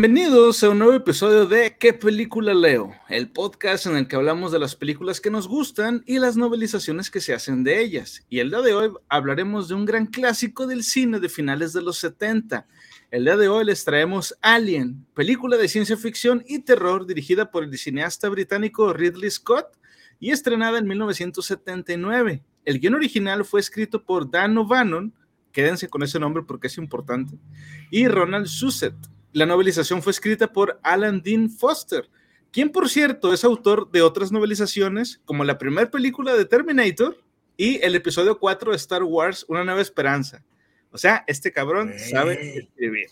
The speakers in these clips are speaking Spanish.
Bienvenidos a un nuevo episodio de ¿Qué película leo? El podcast en el que hablamos de las películas que nos gustan y las novelizaciones que se hacen de ellas. Y el día de hoy hablaremos de un gran clásico del cine de finales de los 70. El día de hoy les traemos Alien, película de ciencia ficción y terror dirigida por el cineasta británico Ridley Scott y estrenada en 1979. El guion original fue escrito por Dan O'Bannon, quédense con ese nombre porque es importante, y Ronald Shusett. La novelización fue escrita por Alan Dean Foster, quien por cierto es autor de otras novelizaciones como la primera película de Terminator y el episodio 4 de Star Wars, Una nueva esperanza. O sea, este cabrón sabe escribir.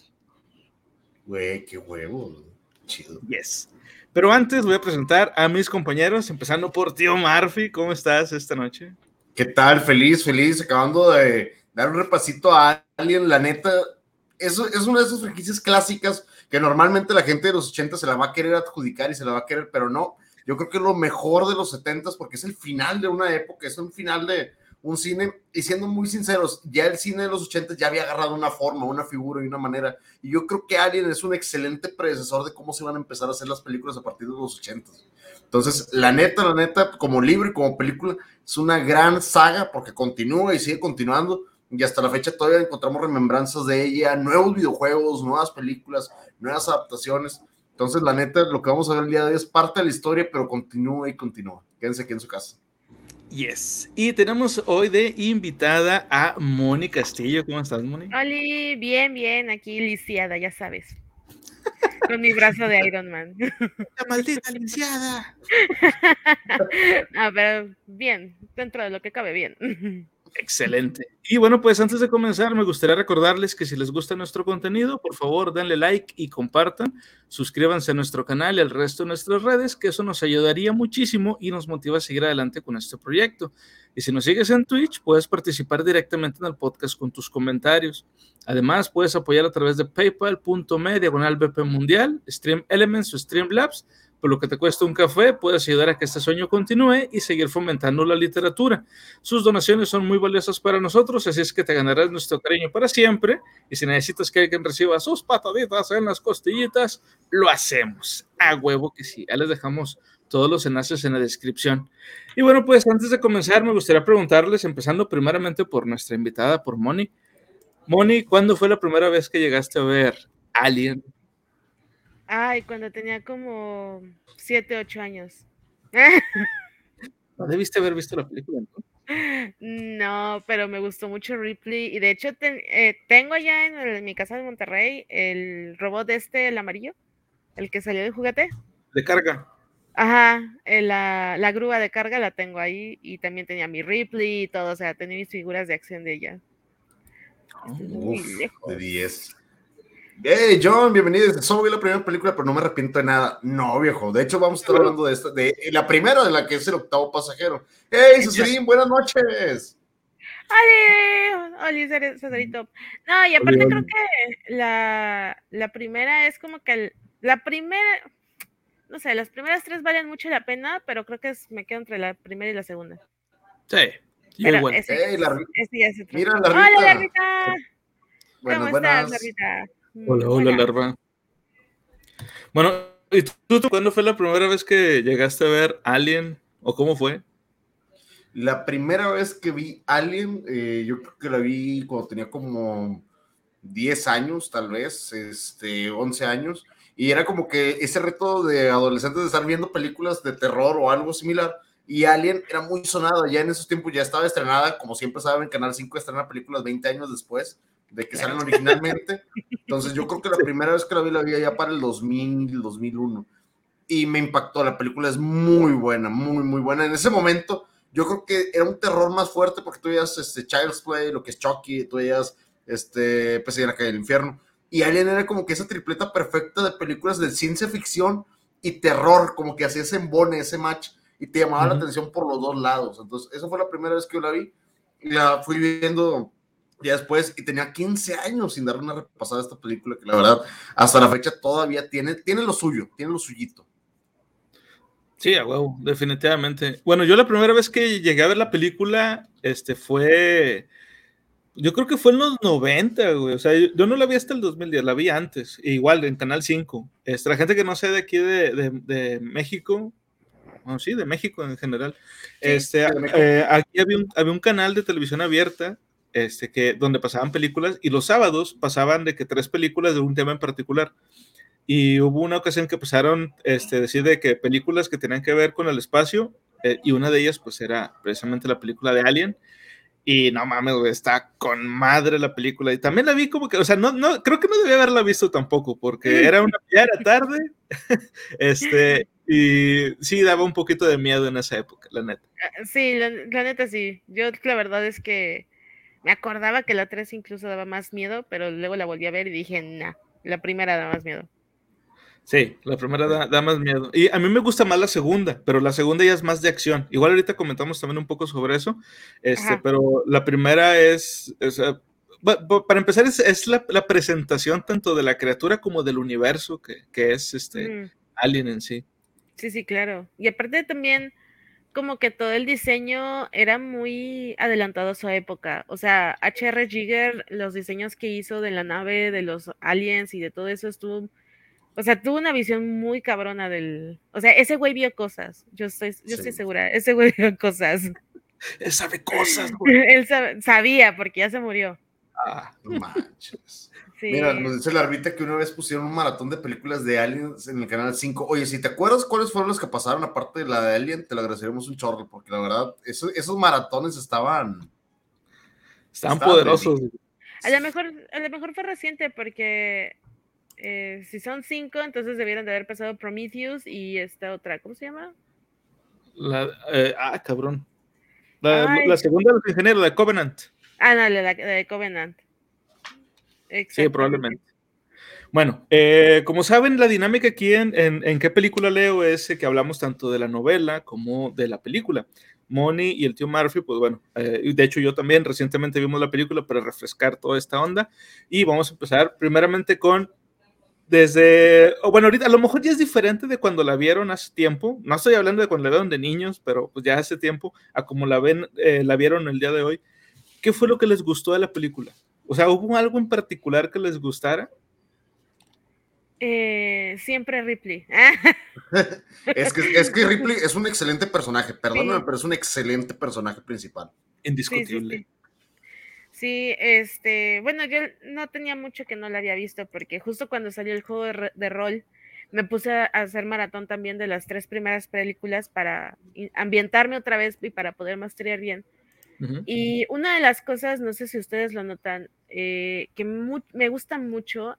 Güey, qué huevo. Chido. Yes. Pero antes voy a presentar a mis compañeros, empezando por Tío Murphy. ¿Cómo estás esta noche? ¿Qué tal? Feliz, feliz. Acabando de dar un repasito a alguien, la neta, eso es una de esas franquicias clásicas que normalmente la gente de los 80 se la va a querer adjudicar y se la va a querer, pero no. Yo creo que es lo mejor de los 70 porque es el final de una época, es un final de un cine, y siendo muy sinceros, ya el cine de los 80 ya había agarrado una forma, una figura y una manera, y yo creo que Alien es un excelente predecesor de cómo se van a empezar a hacer las películas a partir de los 80. Entonces, la neta, la neta, como libro y como película, es una gran saga porque continúa y sigue continuando y hasta la fecha todavía encontramos remembranzas de ella, nuevos videojuegos, nuevas películas, nuevas adaptaciones. Entonces, la neta, lo que vamos a ver el día de hoy es parte de la historia, pero continúa y continúa. Quédense aquí en su casa. Yes. Y tenemos hoy de invitada a Moni Castillo. ¿Cómo estás, Moni? Hola, bien, bien, aquí lisiada, ya sabes. Con mi brazo de Iron Man. La maldita lisiada. A ver, bien, dentro de lo que cabe, bien. Excelente. Y bueno, pues antes de comenzar, me gustaría recordarles que si les gusta nuestro contenido, por favor, denle like y compartan. Suscríbanse a nuestro canal y al resto de nuestras redes, que eso nos ayudaría muchísimo y nos motiva a seguir adelante con este proyecto. Y si nos sigues en Twitch, puedes participar directamente en el podcast con tus comentarios. Además, puedes apoyar a través de paypal.me diagonal Mundial, Stream Elements o Streamlabs por lo que te cuesta un café, puedes ayudar a que este sueño continúe y seguir fomentando la literatura. Sus donaciones son muy valiosas para nosotros, así es que te ganarás nuestro cariño para siempre. Y si necesitas que alguien reciba sus pataditas en las costillitas, lo hacemos. A huevo que sí. Ya les dejamos todos los enlaces en la descripción. Y bueno, pues antes de comenzar, me gustaría preguntarles, empezando primeramente por nuestra invitada, por Moni. Moni, ¿cuándo fue la primera vez que llegaste a ver Alien? Ay, cuando tenía como 7, 8 años. ¿No debiste haber visto la película? ¿no? No, pero me gustó mucho Ripley y de hecho eh, tengo allá en, en, mi casa de Monterrey el robot este, el amarillo, el que salió de juguete. De carga. Ajá, eh, la, la, grúa de carga la tengo ahí y también tenía mi Ripley y todo, o sea, tenía mis figuras de acción de ella. Muy lejos. De 10. Hey, John, bienvenido. Solo vi la primera película, pero no me arrepiento de nada. No, viejo. De hecho, vamos a estar hablando de esta, de la primera de la que es el octavo pasajero. Hey, Cesarín, buenas noches. Hola, hola, Cesarito. No, y aparte hola. creo que la, la primera es como que el, la primera, no sé, las primeras tres valen mucho la pena, pero creo que es, me quedo entre la primera y la segunda. Sí. Pero ese, hey, la, ese. Mira, la Hola, Larrita. Bueno, ¿Cómo buenas. estás, Larrita? Hola, hola, Larva. Bueno, ¿y tú, tú, cuándo fue la primera vez que llegaste a ver Alien? ¿O cómo fue? La primera vez que vi Alien, eh, yo creo que la vi cuando tenía como 10 años, tal vez, este, 11 años, y era como que ese reto de adolescentes de estar viendo películas de terror o algo similar, y Alien era muy sonada, ya en esos tiempos ya estaba estrenada, como siempre saben, Canal 5 estrena películas 20 años después de que salen originalmente, entonces yo creo que la primera vez que la vi la vi ya para el 2000, 2001, y me impactó, la película es muy buena, muy, muy buena, en ese momento yo creo que era un terror más fuerte porque tú veías este, Child's Play, lo que es Chucky, tú veías este, pues, en la calle del infierno. Y Alien era como que esa tripleta perfecta de películas de ciencia ficción y terror, como que hacía ese embone, ese match, y te llamaba uh -huh. la atención por los dos lados. Entonces, esa fue la primera vez que yo la vi. Y la fui viendo ya después, y tenía 15 años sin darle una repasada a esta película, que la verdad, hasta la fecha todavía tiene, tiene lo suyo, tiene lo suyito. Sí, a huevo, definitivamente. Bueno, yo la primera vez que llegué a ver la película, este, fue Yo creo que fue en los 90, güey. O sea, yo, no la vi hasta el 2010, la vi antes. igual en Canal 5. Este, la gente que no sé de aquí de, de, México, bueno, sí, de México en general. este, eh, aquí había un, había un, canal de televisión abierta este, que, donde pasaban películas y los sábados pasaban de que tres películas de un tema en particular. Y hubo una ocasión que pasaron, este, decir de que películas que tenían que ver con el espacio eh, y una de ellas pues era precisamente la película de Alien y no mames, está con madre la película. Y también la vi como que, o sea, no, no, creo que no debía haberla visto tampoco, porque era una era tarde. este, y sí daba un poquito de miedo en esa época, la neta. Ah, sí, la, neta sí. Yo la verdad es que me acordaba que la 3 incluso daba más miedo, pero luego la volví a ver y dije, nah, la primera da más miedo. Sí, la primera da, más miedo. Y a mí me gusta más la segunda, pero la segunda ya es más de acción. Igual ahorita comentamos también un poco sobre eso, este, pero la primera es, para empezar, es, la, presentación tanto de la criatura como del universo que, es este Alien en sí. Sí, sí, claro. Y aparte también como que todo el diseño era muy adelantado a su época. O sea, H.R. Giger, los diseños que hizo de la nave, de los aliens y de todo eso estuvo o sea, tuvo una visión muy cabrona del. O sea, ese güey vio cosas. Yo estoy, yo estoy segura. Ese güey vio cosas. Él sabe cosas, güey. Él sabía porque ya se murió. Ah, no manches. Mira, nos dice la arbita que una vez pusieron un maratón de películas de Aliens en el canal 5. Oye, si te acuerdas cuáles fueron las que pasaron aparte de la de Alien, te lo agradeceríamos un chorro, porque la verdad, esos, maratones estaban. Estaban, poderosos. A lo mejor, a lo mejor fue reciente porque eh, si son cinco, entonces debieron de haber pasado Prometheus y esta otra, ¿cómo se llama? La, eh, ah, cabrón. La, segunda de los ingenieros, la de Covenant. Ah, no, la, de Covenant. Sí, probablemente. Bueno, eh, como saben, la dinámica aquí en, en, qué película leo es que hablamos tanto de la novela como de la película. Moni y el tío Murphy, pues bueno, de hecho yo también recientemente vimos la película para refrescar toda esta onda y vamos a empezar primeramente con desde, bueno, ahorita a lo mejor ya es diferente de cuando la vieron hace tiempo, no estoy hablando de cuando la vieron de niños, pero pues ya hace tiempo, a como la ven, eh, la vieron el día de hoy, ¿qué fue lo que les gustó de la película? O sea, ¿hubo algo en particular que les gustara? Eh, siempre Ripley. es, que, es que Ripley es un excelente personaje, perdóname, pero es un excelente personaje principal. Indiscutible. Sí, este, bueno, yo no tenía mucho que no la había visto porque justo cuando salió el juego de, rol me puse a hacer maratón también de las tres primeras películas para ambientarme otra vez y para poder masterear bien. Y una de las cosas, no sé si ustedes lo notan, eh, que me gusta mucho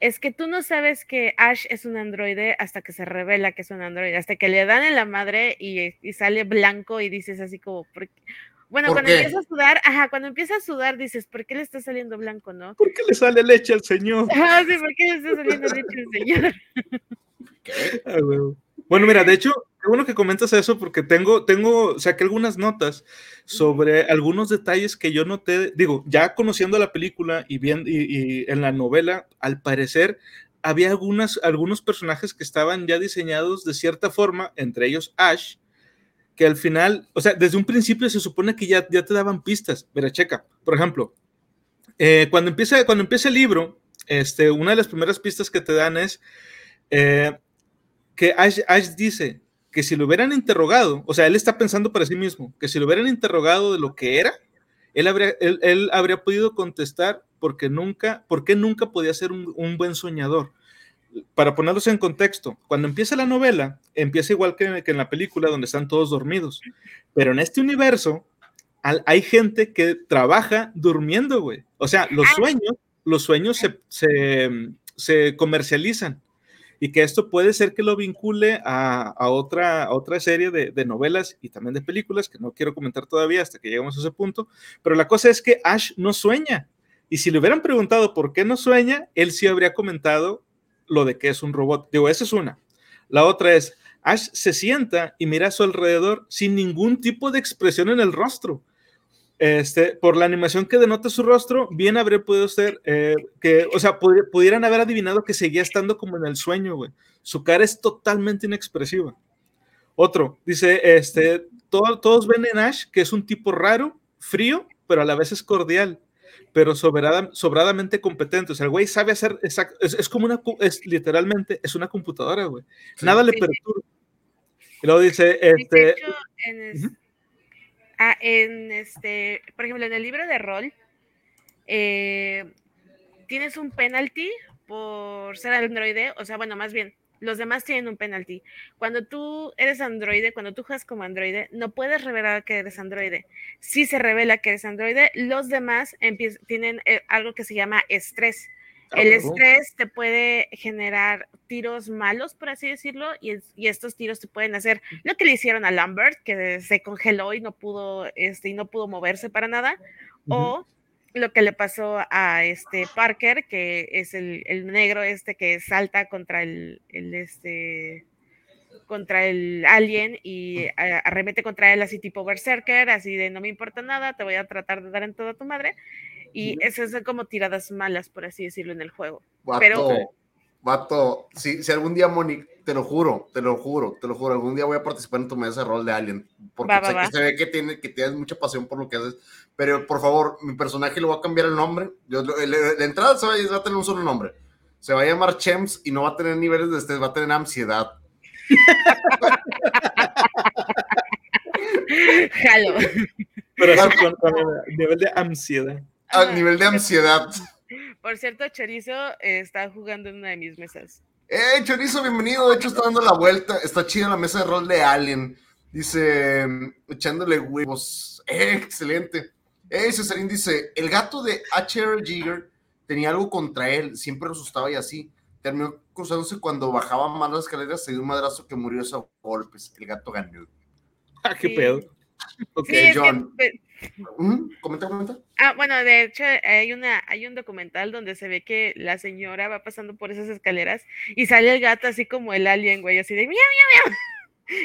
es que tú no sabes que Ash es un androide hasta que se revela que es un androide, hasta que le dan en la madre y, y sale blanco y dices así como, bueno, cuando empieza a sudar, ajá, cuando empieza a sudar dices, ¿por qué le está saliendo blanco, no? ¿Por qué le sale leche al señor? Ah, sí, ¿por qué le está saliendo leche al señor? Ah, bueno, mira, de hecho, qué bueno que comentas eso porque tengo, tengo, saqué algunas notas sobre algunos detalles que yo noté, digo, ya conociendo la película y, bien, y, en la novela, al parecer había algunas, algunos personajes que estaban ya diseñados de cierta forma, entre ellos Ash, que al final, o sea, desde un principio se supone que ya, ya te daban pistas. Mira, checa, por ejemplo, eh, cuando, empieza, cuando empieza el libro, este, una de las primeras pistas que te dan es eh, que Ash, dice que si lo hubieran interrogado, o sea, él está pensando para sí mismo, que si lo hubieran interrogado de lo que era, él habría, él, habría podido contestar porque nunca, porque nunca podía ser un, un buen soñador para ponerlos en contexto, cuando empieza la novela, empieza igual que, en la película donde están todos dormidos, pero en este universo hay gente que trabaja durmiendo, güey. O sea, los ah. sueños, los sueños se, comercializan y que esto puede ser que lo vincule a, otra, otra serie de, de, novelas y también de películas que no quiero comentar todavía hasta que lleguemos a ese punto, pero la cosa es que Ash no sueña. Y si le hubieran preguntado por qué no sueña, él sí habría comentado lo de que es un robot. Digo, esa es una. La otra es, Ash se sienta y mira a su alrededor sin ningún tipo de expresión en el rostro. Este, por la animación que denota su rostro, bien habría podido ser eh, que, o sea, pudieran haber adivinado que seguía estando como en el sueño, güey. Su cara es totalmente inexpresiva. Otro, dice, este, todos ven en Ash que es un tipo raro, frío, pero a la vez es cordial. pero sobradamente competente. O sea, el güey sabe hacer, es, como una, es literalmente, es una computadora, güey. Nada le perturba. Y luego dice, este... Ah, en, este, por ejemplo, en el libro de rol, eh, tienes un penalty por ser androide, o sea, bueno, más bien, los demás tienen un penalty. Cuando tú eres androide, cuando tú juegas como androide, no puedes revelar que eres androide. Si se revela que eres androide, los demás tienen eh, algo que se llama estrés. El estrés te puede generar tiros malos, por así decirlo, y, estos tiros te pueden hacer lo que le hicieron a Lambert, que se congeló y no pudo, este, y no pudo moverse para nada, o lo que le pasó a este Parker, que es el, negro este que salta contra el, este contra el alien y arremete contra él así tipo berserker, así de no me importa nada, te voy a tratar de dar en toda tu madre. Y esas son como tiradas malas, por así decirlo, en el juego. Vato, Pero, vato, si, si algún día, Monique, te lo juro, te lo juro, te lo juro, algún día voy a participar en tu mesa de rol de Alien, porque que se ve que, tiene, que tienes mucha pasión por lo que haces, pero por favor, mi personaje le voy a cambiar el nombre, Yo, la entrada se va, va, a tener un solo nombre, se va a llamar Chems y no va a tener niveles de estrés, va a tener ansiedad. Jalo. Pero así con, con nivel de ansiedad al nivel de ansiedad. Por cierto, Chorizo eh, está jugando en una de mis mesas. ¡Eh, Chorizo, bienvenido! De hecho, está dando la vuelta. Está chida la mesa de rol de Alien. Dice, echándole huevos. ¡Eh, excelente! Eh, Cesarín dice, el gato de H.R. Jigger tenía algo contra él. Siempre lo asustaba y así. Terminó cruzándose cuando bajaba más las escaleras. Se dio un madrazo que murió a golpes. El gato ganó. Ah, qué pedo. Ok, John. Comenta, comenta. Ah, bueno, de hecho hay una, hay un documental donde se ve que la señora va pasando por esas escaleras y sale el gato así como el alien, güey, así de miau, miau,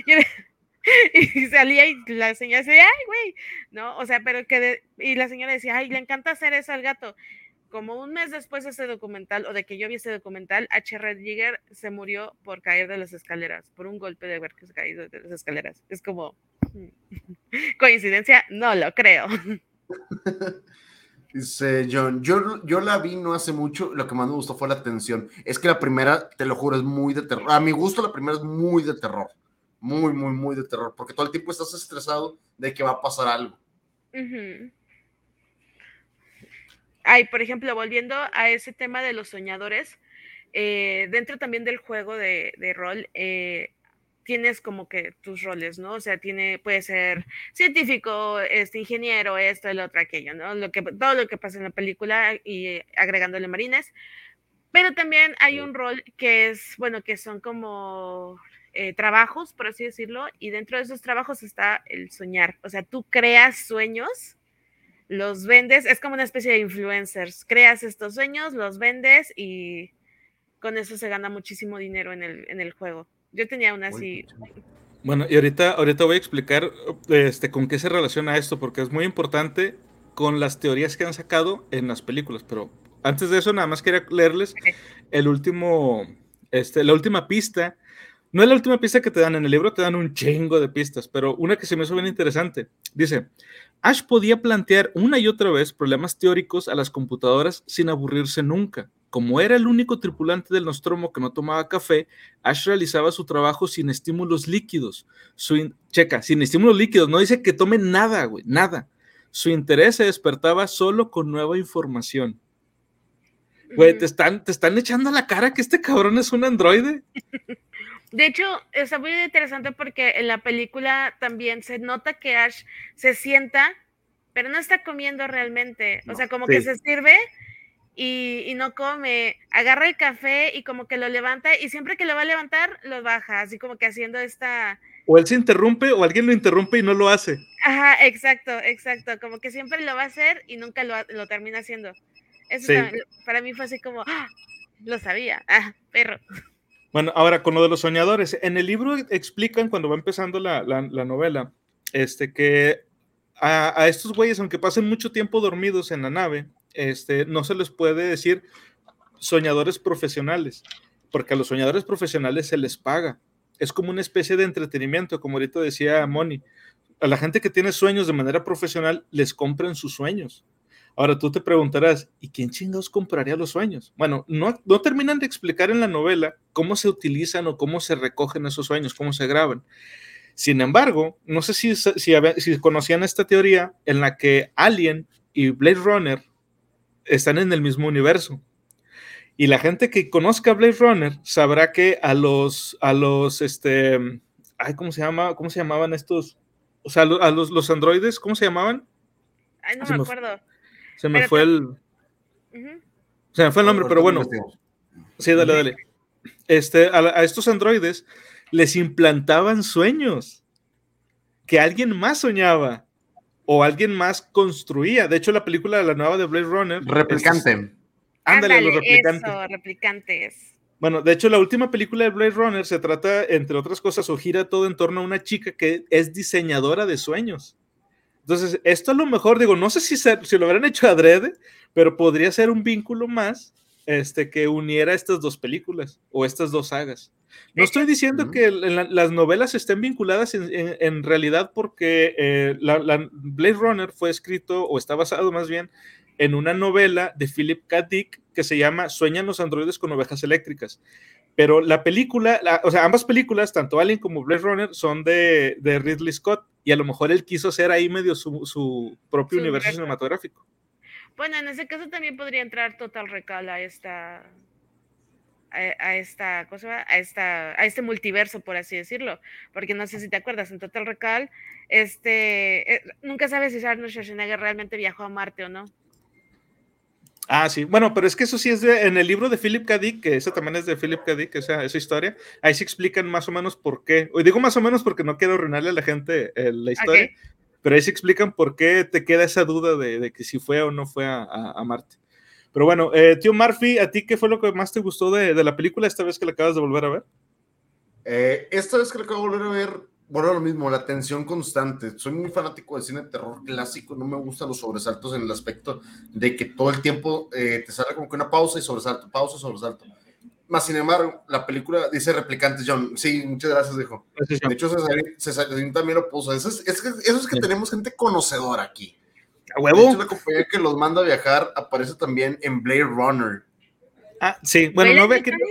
miau. Y, salía y la señora decía, ay, güey, ¿no? O sea, pero que, y la señora decía, ay, le encanta hacer eso al gato como un mes después de ese documental o de que yo vi ese documental, H. Red Jigger se murió por caer de las escaleras, por un golpe de haber caído de las escaleras. Es como coincidencia, no lo creo. Dice John, yo, yo la vi no hace mucho, lo que más me gustó fue la tensión. Es que la primera, te lo juro, es muy de terror. A mi gusto la primera es muy de terror. Muy, muy, muy de terror, porque todo el tiempo estás estresado de que va a pasar algo. Ay, por ejemplo, volviendo a ese tema de los soñadores, eh, dentro también del juego de, rol, eh, tienes como que tus roles, ¿no? O sea, tiene, puede ser científico, este, ingeniero, esto, el otro, aquello, ¿no? Lo que, todo lo que pasa en la película y agregándole marines. Pero también hay un rol que es, bueno, que son como eh, trabajos, por así decirlo, y dentro de esos trabajos está el soñar. O sea, tú creas sueños los vendes, es como una especie de influencers, creas estos sueños, los vendes y con eso se gana muchísimo dinero en el, en el juego. Yo tenía una así. Bueno, y ahorita, ahorita voy a explicar este, con qué se relaciona esto, porque es muy importante con las teorías que han sacado en las películas, pero antes de eso nada más quería leerles el último, este, la última pista. No es la última pista que te dan en el libro, te dan un chingo de pistas, pero una que se me hizo bien interesante. Dice, Ash podía plantear una y otra vez problemas teóricos a las computadoras sin aburrirse nunca. Como era el único tripulante del Nostromo que no tomaba café, Ash realizaba su trabajo sin estímulos líquidos. Su Checa, sin estímulos líquidos, no dice que tome nada, güey, nada. Su interés se despertaba solo con nueva información. Güey, ¿te están, te están echando a la cara que este cabrón es un androide. De hecho, está muy interesante porque en la película también se nota que Ash se sienta, pero no está comiendo realmente. o sea, como que se sirve y, no come. Agarra el café y como que lo levanta y siempre que lo va a levantar, lo baja, así como que haciendo esta... O él se interrumpe o alguien lo interrumpe y no lo hace. Ajá, exacto, exacto. Como que siempre lo va a hacer y nunca lo, termina haciendo. Eso para mí fue así como, ¡ah! lo sabía, ah, perro. Bueno, ahora con lo de los soñadores, en el libro explican cuando va empezando la, novela, este, que a, estos güeyes, aunque pasen mucho tiempo dormidos en la nave, este, no se les puede decir soñadores profesionales, porque a los soñadores profesionales se les paga. Es como una especie de entretenimiento, como ahorita decía Moni. A la gente que tiene sueños de manera profesional, les compran sus sueños. Ahora tú te preguntarás, ¿y quién chingados compraría los sueños? Bueno, no, no terminan de explicar en la novela cómo se utilizan o cómo se recogen esos sueños, cómo se graban. Sin embargo, no sé si, si, si conocían esta teoría en la que Alien y Blade Runner están en el mismo universo. Y la gente que conozca Blade Runner sabrá que a los, a los, este, ay, ¿cómo se llama? ¿Cómo se llamaban estos? O sea, a los, los androides, ¿cómo se llamaban? Ay, no me acuerdo. Se me fue el. Se me fue el nombre, pero bueno. Sí, dale, dale. Este, a, estos androides les implantaban sueños que alguien más soñaba o alguien más construía. De hecho, la película de la nueva de Blade Runner. Replicante. ándale, los replicantes. Eso, replicantes. Bueno, de hecho, la última película de Blade Runner se trata, entre otras cosas, o gira todo en torno a una chica que es diseñadora de sueños. Entonces, esto a lo mejor, digo, no sé si, si lo habrán hecho adrede, pero podría ser un vínculo más este, que uniera estas dos películas o estas dos sagas. No estoy diciendo que las novelas estén vinculadas en, realidad porque eh, la, Blade Runner fue escrito o está basado más bien en una novela de Philip K. Dick que se llama Sueñan los androides con ovejas eléctricas. Pero la película, o sea, ambas películas, tanto Alien como Blade Runner, son de, de Ridley Scott y a lo mejor él quiso hacer ahí medio su, propio universo cinematográfico. Bueno, en ese caso también podría entrar Total Recall a esta a, esta cosa, a esta a este multiverso por así decirlo, porque no sé si te acuerdas en Total Recall este eh, nunca sabes si Arnold Schwarzenegger realmente viajó a Marte o no. Ah, sí. Bueno, pero es que eso sí es de, en el libro de Philip K. Dick, que eso también es de Philip K. Dick, esa, esa historia. Ahí se explican más o menos por qué. Hoy digo más o menos porque no quiero arruinarle a la gente eh, la historia, pero ahí se explican por qué te queda esa duda de, de que si fue o no fue a, a, Marte. Pero bueno, eh, tío Murphy, ¿a ti qué fue lo que más te gustó de, de la película esta vez que la acabas de volver a ver? Eh, esta vez que la acabo de volver a ver, bueno, lo mismo, la tensión constante. Soy muy fanático de cine de terror clásico, no me gustan los sobresaltos en el aspecto de que todo el tiempo eh, te sale como que una pausa y sobresalto, pausa, sobresalto. Más sin embargo, la película dice replicantes, John. Sí, muchas gracias, dijo. De hecho, Cesarín, también lo puso. Eso es, que, eso es que tenemos gente conocedora aquí. ¿A huevo? la compañía que los manda a viajar aparece también en Blade Runner. Ah, sí. Bueno, no había, querido,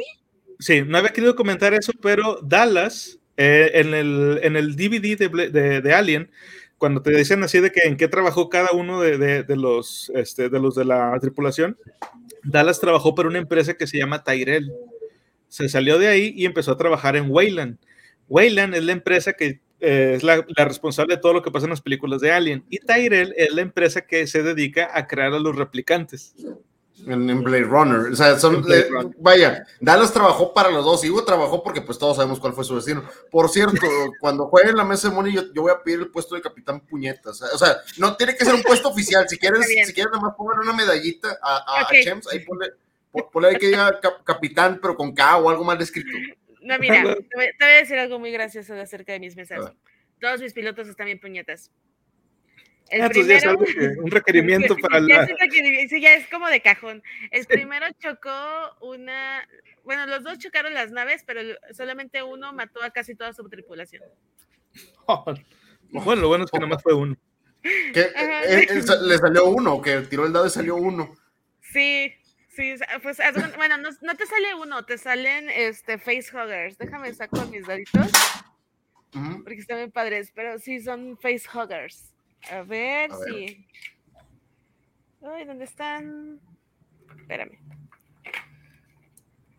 sí, no había querido comentar eso, pero Dallas eh, en, el, en el DVD de, de, Alien, cuando te dicen así de que en qué trabajó cada uno de, de, los, este, de los de la tripulación, Dallas trabajó para una empresa que se llama Tyrell. Se salió de ahí y empezó a trabajar en Wayland. Wayland es la empresa que eh, es la, la, responsable de todo lo que pasa en las películas de Alien. Y Tyrell es la empresa que se dedica a crear a los replicantes en, Blade Runner. O sea, son, eh, vaya, Dallas trabajó para los dos y Hugo trabajó porque pues todos sabemos cuál fue su destino. Por cierto, cuando juegue en la mesa de Money, yo, voy a pedir el puesto de capitán puñetas. O sea, no tiene que ser un puesto oficial. Si quieres, si quieres nada más poner una medallita a, a, Chems, ahí ponle, ponle ahí que diga capitán, pero con K o algo mal escrito. No, mira, te voy, a decir algo muy gracioso acerca de mis mesas. Todos mis pilotos están bien puñetas. El ah, primero, un requerimiento para la... Sí, ya es como de cajón. El primero chocó una... Bueno, los dos chocaron las naves, pero solamente uno mató a casi toda su tripulación. bueno, lo bueno es que nomás fue uno. le salió uno, que tiró el dado y salió uno. Sí, sí, pues bueno, no, no, te sale uno, te salen este facehuggers. Déjame sacar mis daditos. Porque están bien padres, pero sí son facehuggers. A ver si. Ay, ¿dónde están? Espérame.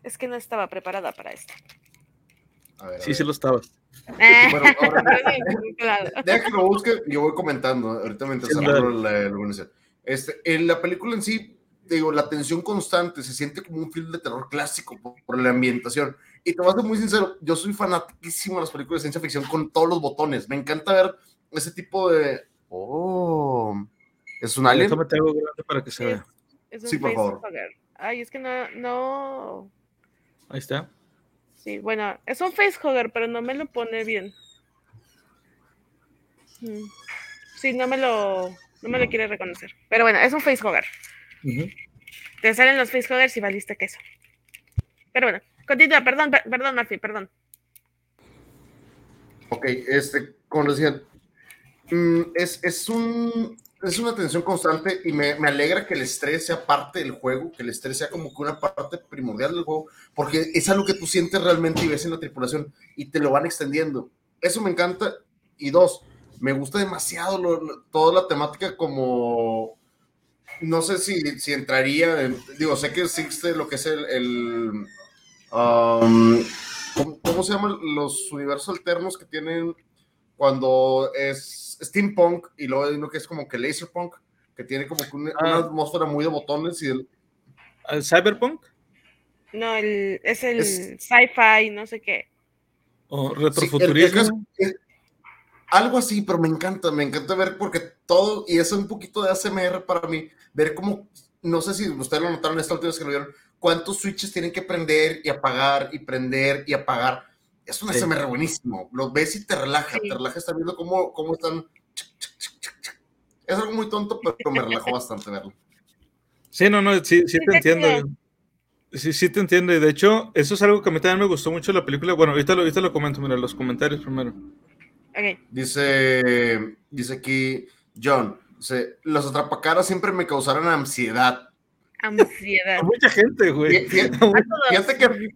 Es que no estaba preparada para esto. sí, sí lo estaba. Eh. Bueno, deja que lo busque y yo voy comentando ahorita mientras sí, la, la Este, en la película en sí, digo, la tensión constante se siente como un film de terror clásico por, por la ambientación. Y te voy a ser muy sincero, yo soy fanatísimo de las películas de ciencia ficción con todos los botones. Me encanta ver ese tipo de, Oh, ¿es un alien? Tómate algo grande para que se vea. sí, por favor. Ay, es que no, no. Ahí está. Sí, bueno, es un facehugger, pero no me lo pone bien. Mm. Sí, no me lo, no me lo quiere reconocer. Pero bueno, es un facehugger. Te salen los facehuggers y valiste queso. Pero bueno, continúa, perdón, perdón, Murphy, perdón. Ok, este, como decía, Mm, es, es un. es una tensión constante y me, me, alegra que el estrés sea parte del juego, que el estrés sea como que una parte primordial del juego, porque es algo que tú sientes realmente y ves en la tripulación y te lo van extendiendo. Eso me encanta. Y dos, me gusta demasiado toda la temática como, no sé si, si entraría, digo, sé que existe lo que es el, um, ¿cómo, se llaman los universos alternos que tienen cuando es steampunk y luego hay uno que es como que laserpunk, que tiene como que una, ah. atmósfera muy de botones y el... ¿El cyberpunk? No, el, es el sci-fi, no sé qué. O retrofuturismo. algo así, pero me encanta, me encanta ver porque todo, y eso es un poquito de ASMR para mí, ver cómo, no sé si ustedes lo notaron esta última vez que lo vieron, cuántos switches tienen que prender y apagar y prender y apagar es un SMR buenísimo. Lo ves y te relaja, te relaja estar viendo cómo, cómo están. Es algo muy tonto, pero me relajó bastante verlo. Sí, no, no, sí, sí te entiendo. Sí, sí te entiendo. Y de hecho, eso es algo que a mí también me gustó mucho la película. Bueno, ahorita lo, ahorita lo comento, mira, los comentarios primero. Dice, dice aquí John, dice, los atrapacaras siempre me causaron ansiedad. Ansiedad. A mucha gente, güey. fíjate que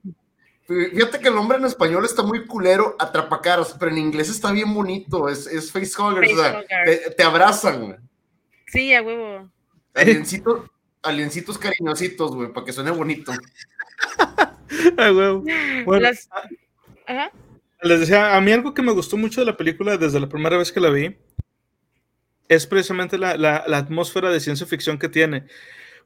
Fíjate que el nombre en español está muy culero, atrapacaras, pero en inglés está bien bonito, es, es facehuggers, te, abrazan. Sí, a huevo. Aliencitos, aliencitos cariñositos, güey, para que suene bonito. a huevo. Bueno, les decía, a mí algo que me gustó mucho de la película desde la primera vez que la vi es precisamente la, la atmósfera de ciencia ficción que tiene,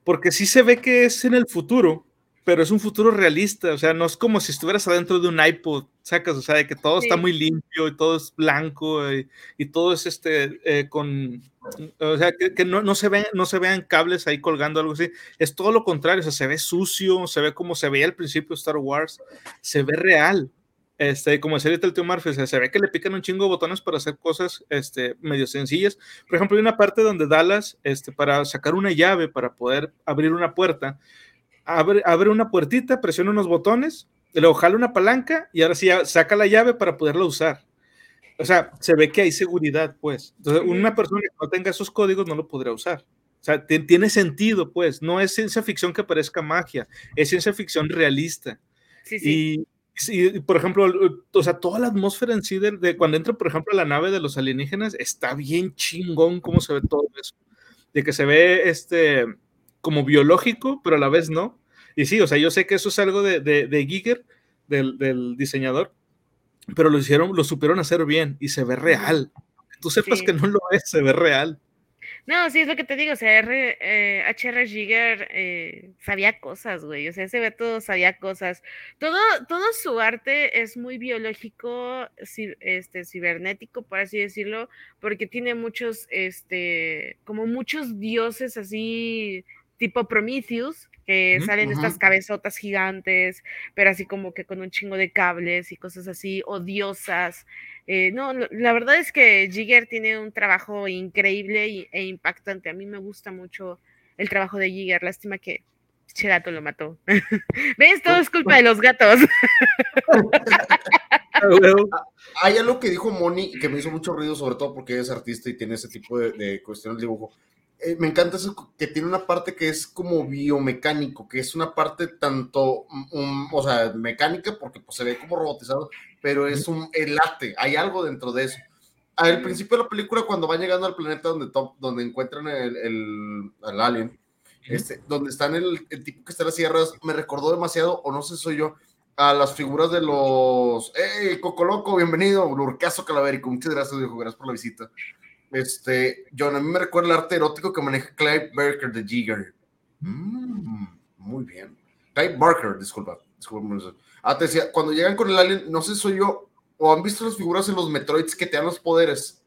porque sí se ve que es en el futuro, pero es un futuro realista, o sea, no es como si estuvieras adentro de un iPod, sacas, o sea, de que todo está muy limpio y todo es blanco y, todo es este, eh, con, o sea, que, no, no, se ve, no se vean cables ahí colgando algo así, es todo lo contrario, o sea, se ve sucio, se ve como se veía al principio Star Wars, se ve real, este, como decía el tío Murphy, se ve que le pican un chingo de botones para hacer cosas este, medio sencillas. Por ejemplo, hay una parte donde Dallas, este, para sacar una llave, para poder abrir una puerta, abre, una puertita, presiona unos botones, luego jala una palanca y ahora sí saca la llave para poderla usar. O sea, se ve que hay seguridad, pues. Entonces, una persona que no tenga esos códigos no lo podría usar. O sea, tiene sentido, pues. No es ciencia ficción que parezca magia, es ciencia ficción realista. Sí, sí. Y, por ejemplo, o sea, toda la atmósfera en sí de, cuando entra, por ejemplo, la nave de los alienígenas, está bien chingón cómo se ve todo eso. De que se ve este, como biológico, pero a la vez no. Y sí, o sea, yo sé que eso es algo de, de, Giger, del, diseñador, pero lo hicieron, lo supieron hacer bien y se ve real. Tú sepas que no lo es, se ve real. No, sí, es lo que te digo, o sea, R, eh, HR Giger eh, sabía cosas, güey, o sea, se ve todo, sabía cosas. Todo, todo su arte es muy biológico, este, cibernético, por así decirlo, porque tiene muchos, este, como muchos dioses así tipo Prometheus, que salen estas cabezotas gigantes, pero así como que con un chingo de cables y cosas así, odiosas. Eh, no, la verdad es que Jigger tiene un trabajo increíble e impactante. A mí me gusta mucho el trabajo de Jigger. Lástima que Che gato lo mató. ¿Ves? Todo es culpa de los gatos. Hay algo que dijo Moni que me hizo mucho ruido, sobre todo porque es artista y tiene ese tipo de, de cuestiones de dibujo. Eh, me encanta eso que tiene una parte que es como biomecánico, que es una parte tanto, o sea, mecánica, porque pues, se ve como robotizado, pero es un late, hay algo dentro de eso. Al principio de la película, cuando van llegando al planeta donde, donde encuentran el, el, alien, este, donde están el, el, tipo que está en las sierras, me recordó demasiado, o no sé si soy yo, a las figuras de los. ¡Hey, Coco Loco! Bienvenido, Lurcaso Calavérico. Muchas gracias, viejo. Gracias por la visita. Este, John, a mí me recuerda el arte erótico que maneja Clive Barker de Jigger. Mm, muy bien. Clive Barker, disculpa. disculpa ah, te decía, cuando llegan con el alien, no sé si soy yo, o han visto las figuras en los Metroids que te dan los poderes.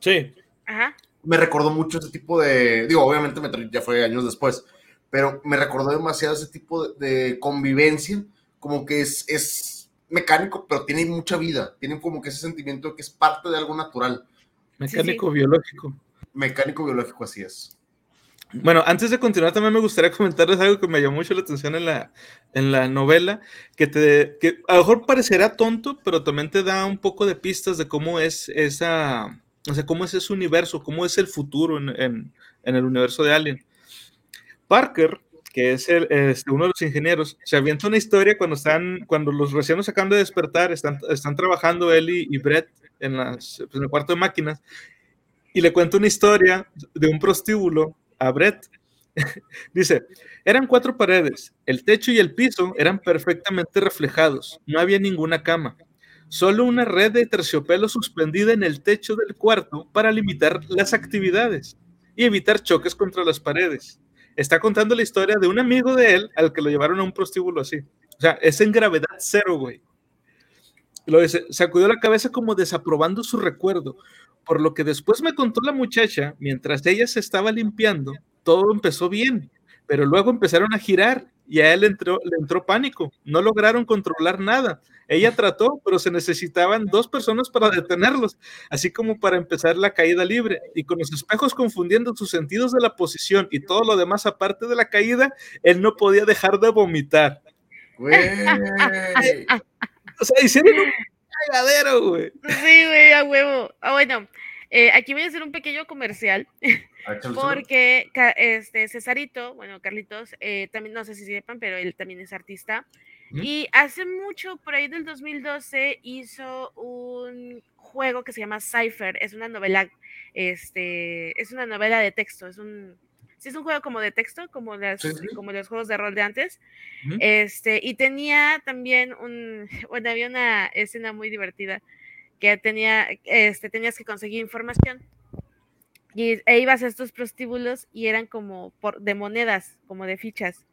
Sí. Ajá. Me recordó mucho ese tipo de. Digo, obviamente Metroid ya fue años después, pero me recordó demasiado ese tipo de, convivencia, como que es, es mecánico, pero tiene mucha vida. Tiene como que ese sentimiento de que es parte de algo natural. Mecánico biológico. Mecánico biológico, así es. Bueno, antes de continuar, también me gustaría comentarles algo que me llamó mucho la atención en la, en la novela, que, te, que a lo mejor parecerá tonto, pero también te da un poco de pistas de cómo es esa, O sea, cómo es ese universo, cómo es el futuro en, en, en el universo de Alien. Parker, que es el, este, uno de los ingenieros, se avienta una historia cuando están, cuando los recién acaban de despertar, están, están trabajando él y, Brett en, las, pues, en el cuarto de máquinas, y le cuenta una historia de un prostíbulo a Brett. Dice, eran cuatro paredes, el techo y el piso eran perfectamente reflejados, no había ninguna cama, solo una red de terciopelo suspendida en el techo del cuarto para limitar las actividades y evitar choques contra las paredes. Está contando la historia de un amigo de él al que lo llevaron a un prostíbulo así. O sea, es en gravedad cero, güey. Lo sacudió la cabeza como desaprobando su recuerdo, por lo que después me contó la muchacha, mientras ella se estaba limpiando, todo empezó bien, pero luego empezaron a girar y a él entró, le entró pánico. No lograron controlar nada. Ella trató, pero se necesitaban dos personas para detenerlos, así como para empezar la caída libre. Y con los espejos confundiendo sus sentidos de la posición y todo lo demás aparte de la caída, él no podía dejar de vomitar. Güey. O sea, hicieron un cagadero, güey. Sí, güey, a huevo. Ah, bueno, eh, aquí voy a hacer un pequeño comercial. Porque este Cesarito, bueno, Carlitos, eh, también no sé si sepan, pero él también es artista. Y hace mucho, por ahí del 2012, hizo un juego que se llama Cypher. Es una novela, este, es una novela de texto, es un, sí es un juego como de texto, como, las, como los juegos de rol de antes. Este, y tenía también un, bueno, había una escena muy divertida que tenía, este, tenías que conseguir información y e ibas a estos prostíbulos y eran como por, de monedas, como de fichas.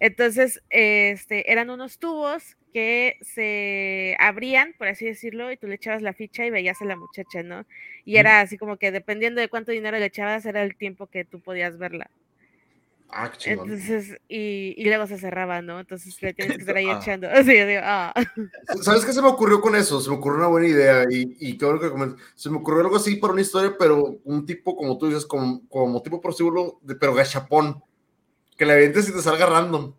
Entonces, este, eran unos tubos que se abrían, por así decirlo, y tú le echabas la ficha y veías a la muchacha, ¿no? Y era así como que dependiendo de cuánto dinero le echabas, era el tiempo que tú podías verla. Ah. Entonces, y, y, luego se cerraba, ¿no? Entonces le tienes que estar ahí echando. Así, digo, ah. ¿Sabes qué se me ocurrió con eso? Se me ocurrió una buena idea y, y qué bueno que comentas. Se me ocurrió algo así para una historia, pero un tipo, como tú dices, como, como tipo prostíbulo, de, pero gachapón. Que le avientes y te salga random.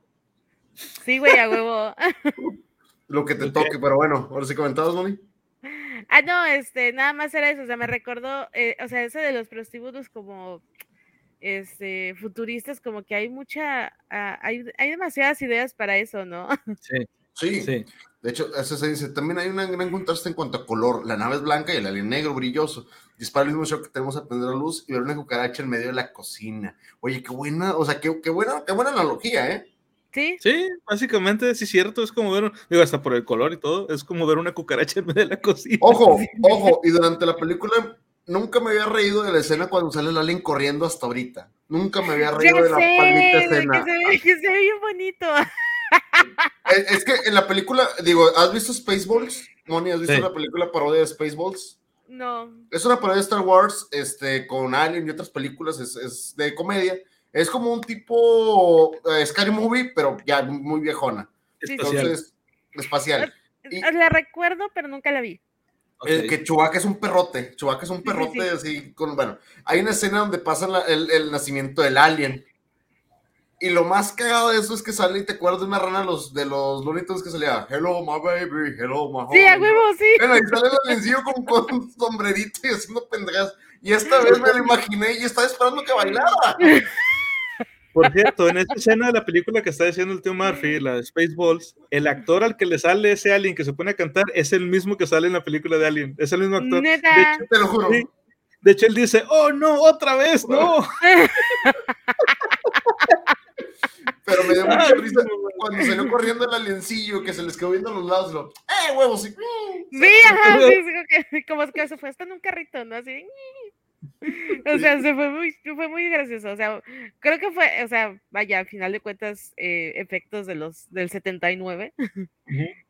Sí, güey, a huevo. Lo que te toque, pero bueno, ahora sí comentabas, Moni. Ah, no, este, nada más era eso, o sea, me recordó, eh, o sea, ese de los prostíbulos como este, futuristas, como que hay mucha, uh, hay, hay demasiadas ideas para eso, ¿no? Sí. Sí, sí. De hecho, eso se dice. También hay un gran contraste en cuanto a color. La nave es blanca y el alien negro brilloso. Dispara el mismo shock que tenemos a prender la luz y ver una cucaracha en medio de la cocina. Oye, qué buena, o sea, qué, qué buena, qué buena analogía, ¿eh? Sí. Sí, básicamente, sí es cierto, es como ver, digo, hasta por el color y todo, es como ver una cucaracha en medio de la cocina. Ojo, ojo, y durante la película nunca me había reído de la escena cuando sale el alien corriendo hasta ahorita. Nunca me había reído ya de la sé, palmita escena. Que se, ve, que se ve bien bonito. Es, es, que en la película, digo, ¿has visto Spaceballs? Moni, ¿has visto sí. la película parodia de Spaceballs? No. Es una parodia de Star Wars, este, con Alien y otras películas, es, es de comedia. Es como un tipo uh, Scary Movie, pero ya muy viejona. Sí, Entonces, sí. espacial. Y, la recuerdo, pero nunca la vi. Okay. que Chewbacca es un perrote, Chewbacca es un perrote sí, sí, así, con, bueno, hay una escena donde pasa la, el, el, nacimiento del alien, y lo más cagado de eso es que sale y te acuerdas de una rana de los, de los Tunes que salía, hello my baby, hello my Sí, a huevo, sí. Bueno, y sale el aliencillo con, con un sombrerito y haciendo pendejas, y esta vez me lo imaginé y estaba esperando que bailara. Por cierto, en esta escena de la película que está diciendo el tío Murphy, la de Spaceballs, el actor al que le sale ese alien que se pone a cantar es el mismo que sale en la película de Alien. Es el mismo actor. ¿Neta? De hecho, te lo juro. Sí, de hecho, él dice, oh no, otra vez, no. Pero me dio mucha risa cuando salió corriendo el aliencillo que se les quedó viendo a los lados. Lo, ¡Eh, huevos! Sí, sí ajá, sí, como que se fue hasta en un carrito, ¿no? Así. O sea, se fue muy, fue muy gracioso. O sea, creo que fue, o sea, vaya, al final de cuentas, eh, efectos de los del 79. Uh -huh.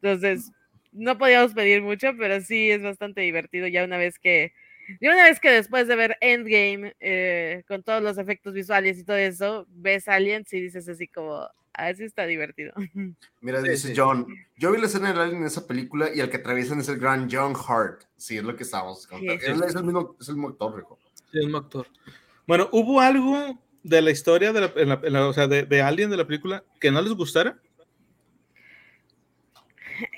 Entonces, no podíamos pedir mucho, pero sí es bastante divertido ya una vez que, ya una vez que después de ver Endgame, eh, con todos los efectos visuales y todo eso, ves Aliens y dices así como, así está divertido. Mira, dice John, yo vi la escena del alien en esa película y el que atraviesan es el gran John Hart. Sí, es lo que estamos contando. Sí, sí. Es, el mismo, es el mismo actor, rico. Sí, el mismo actor. Bueno, ¿hubo algo de la historia de, la, en la, en la, o sea, de, de Alien de la película que no les gustara?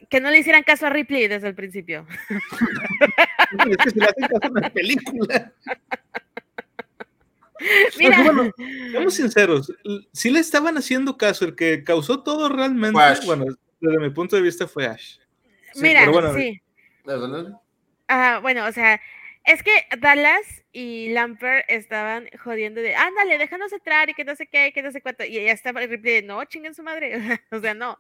que no le hicieran caso a Ripley desde el principio. es que se le hacen caso a la película. Mira. Bueno, seamos sinceros, sí le estaban haciendo caso, el que causó todo realmente, bueno, desde mi punto de vista fue Ash. Sí, Mira, bueno, sí. Ah, bueno, o sea, es que Dallas y Lampert estaban jodiendo de, ándale, déjanos entrar y que no sé qué, que no sé cuánto. Y ella estaba Ripley de, no, chinguen su madre. o sea, no.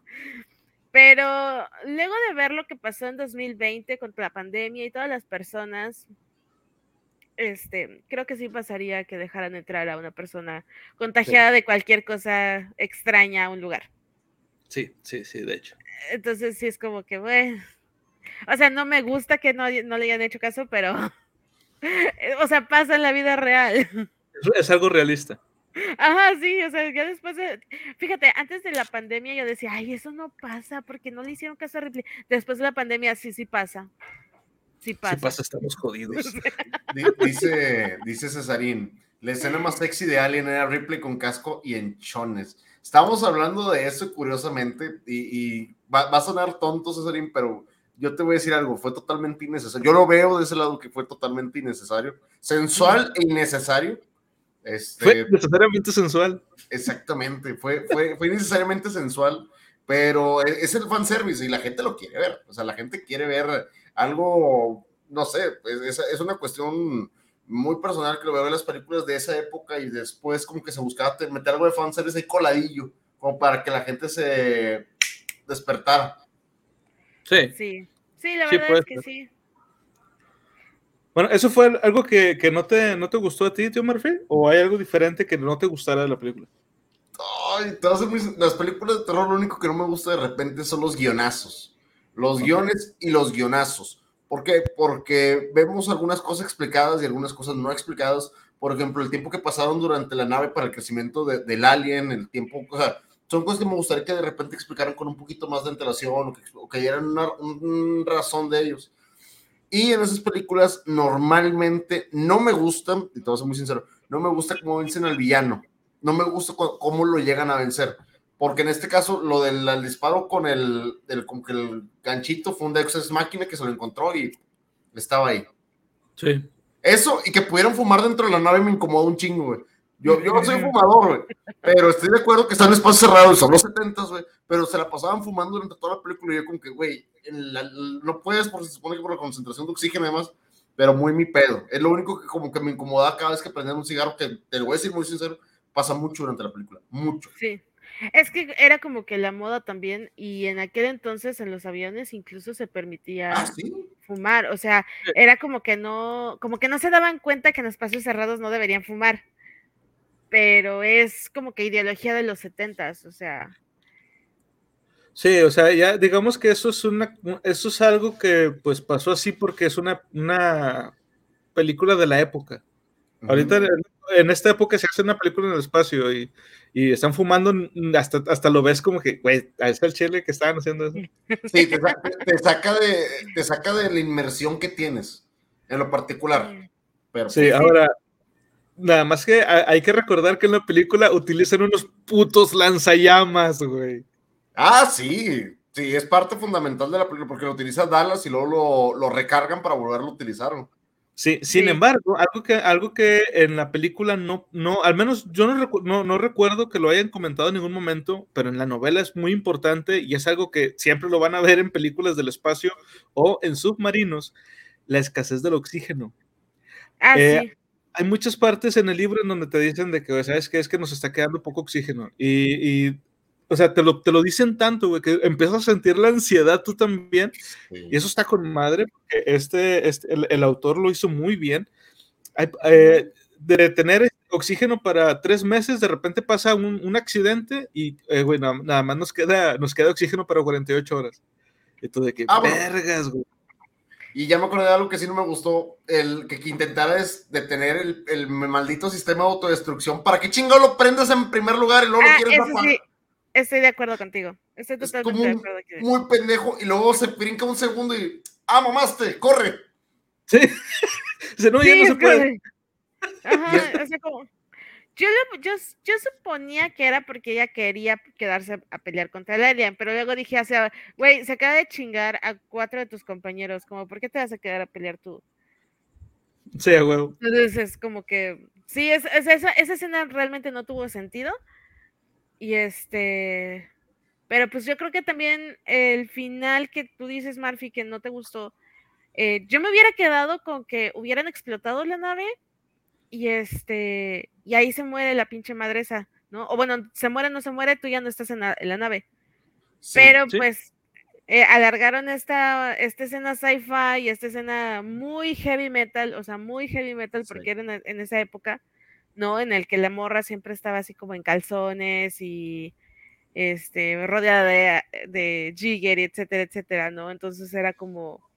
Pero luego de ver lo que pasó en 2020 con la pandemia y todas las personas, este, creo que sí pasaría que dejaran entrar a una persona contagiada de cualquier cosa extraña a un lugar. Sí, sí, sí, de hecho. Entonces sí es como que, bueno. O sea, no me gusta que no, no le hayan hecho caso, pero. O sea, pasa en la vida real. Es, es algo realista. Ajá, sí, o sea, ya después de. Fíjate, antes de la pandemia yo decía, ay, eso no pasa, porque no le hicieron caso a Ripley. Después de la pandemia, sí, sí pasa. Sí pasa. Si pasa, estamos jodidos. Di- Dice, dice Cesarín, la escena más sexy de Alien era Ripley con casco y enchones. Estamos hablando de eso curiosamente y, y va, va a sonar tonto Cesarín, pero yo te voy a decir algo, fue totalmente innecesario. Yo lo veo de ese lado que fue totalmente innecesario, sensual e innecesario. Este, Fue necesariamente sensual. Exactamente, fue, fue, fue innecesariamente sensual, pero e- es el fanservice y la gente lo quiere ver. O sea, la gente quiere ver algo, no sé, es, es- es una cuestión muy personal que lo veo en las películas de esa época y después como que se buscaba te- meter algo de fanservice ahí coladillo, como para que la gente se despertara. Sí. Sí, sí, la Sí, verdad es que ser. sí. Bueno, ¿eso fue algo que, que no, te, no te gustó a ti, tío Murphy? ¿O hay algo diferente que no te gustara de la película? Ay, te muy- las películas de terror lo único que no me gusta de repente son los guionazos. Los Ok. guiones y los guionazos. ¿Por qué? Porque vemos algunas cosas explicadas y algunas cosas no explicadas. Por ejemplo, el tiempo que pasaron durante la nave para el crecimiento de- del alien, el tiempo, o sea, son cosas que me gustaría que de repente explicaran con un poquito más de antelación o que, o que dieran una un razón de ellos. Y en esas películas normalmente no me gustan, y te voy a ser muy sincero, no me gusta cómo vencen al villano. No me gusta cómo lo llegan a vencer. Porque en este caso, lo del disparo con el, que el ganchito fue un Deus Ex Máquina que se lo encontró y estaba ahí. Sí. Eso y que pudieran fumar dentro de la nave me incomoda un chingo, güey. Yo, yo no soy fumador, güey. Pero estoy de acuerdo que están en espacios cerrados, son los 70, güey. Pero se la pasaban fumando durante toda la película y yo como que, güey, no puedes porque se supone que por la concentración de oxígeno y demás, pero muy mi pedo. Es lo único que como que me incomoda cada vez que prendían un cigarro, que te lo voy a decir muy sincero, pasa mucho durante la película, mucho. Sí. Es que era como que la moda también, y en aquel entonces en los aviones incluso se permitía Ah, sí. fumar, o sea, era como que no, como que no se daban cuenta que en espacios cerrados no deberían fumar, pero es como que ideología de los setentas, o sea, Sí, o sea, ya digamos que eso es una, eso es algo que pues pasó así porque es una, una película de la época. Ahorita en, esta época se hace una película en el espacio y, y están fumando, mm, hasta, hasta lo ves como que, güey, ahí está el chile que estaban haciendo eso. Sí, te, sa- te saca de, te saca de la inmersión que tienes, en lo particular. Pero Sí, ahora, nada más que ha- hay que recordar que en la película utilizan unos putos lanzallamas, güey. Ah, sí, sí, es parte fundamental de la película porque lo utiliza Dallas y luego lo, lo recargan para volverlo a utilizar. Sí, sin Sí. embargo, algo que, algo que en la película no, no, al menos yo no, recu- no, no recuerdo que lo hayan comentado en ningún momento, pero en la novela es muy importante y es algo que siempre lo van a ver en películas del espacio o en submarinos, la escasez del oxígeno. ah, Eh, sí, Hay muchas partes en el libro en donde te dicen de que, ¿sabes qué? Es que nos está quedando poco oxígeno. Y, y, o sea, te lo, te lo dicen tanto, güey, que empiezas a sentir la ansiedad tú también. Y eso está con madre, porque este, este el, el autor lo hizo muy bien. Hay, eh, de tener oxígeno para tres meses, de repente pasa un, un accidente y, eh, güey, nada, nada más nos queda, nos queda oxígeno para 48 horas. Y tú de que, Ah, vergas, güey. Y ya me acordé de algo que sí no me gustó, el que, que intentara es detener el, el maldito sistema de autodestrucción. ¿Para qué chingado lo prendes en primer lugar y luego ah, lo quieres eso apagar? sí, estoy de acuerdo contigo, estoy Es totalmente como de un- acuerdo aquí. Muy pendejo y luego se brinca un segundo y ¡ah, mamaste! ¡Corre! Sí. Dice, no, ya Sí, no se es que- puede. Ajá, o sea, como, yo, yo, yo, suponía que era porque ella quería quedarse a pelear contra el alien, pero luego dije, o sea, güey, se acaba de chingar a cuatro de tus compañeros, como, ¿por qué te vas a quedar a pelear tú? Sí, güey. Entonces es como que, sí, es, esa, esa escena realmente no tuvo sentido. Y este, pero pues yo creo que también el final que tú dices, Marfi, que no te gustó, eh, yo me hubiera quedado con que hubieran explotado la nave y este, y ahí se muere la pinche madresa, ¿no? O bueno, se muere, no se muere, tú ya no estás en la, nave. Pero pues eh, alargaron esta, esta escena sci-fi y esta escena muy heavy metal, o sea, muy heavy metal porque era en, esa época, ¿no? En el que la morra siempre estaba así como en calzones y este, rodeada de, de jigger, etcétera, etcétera, ¿no? Entonces era como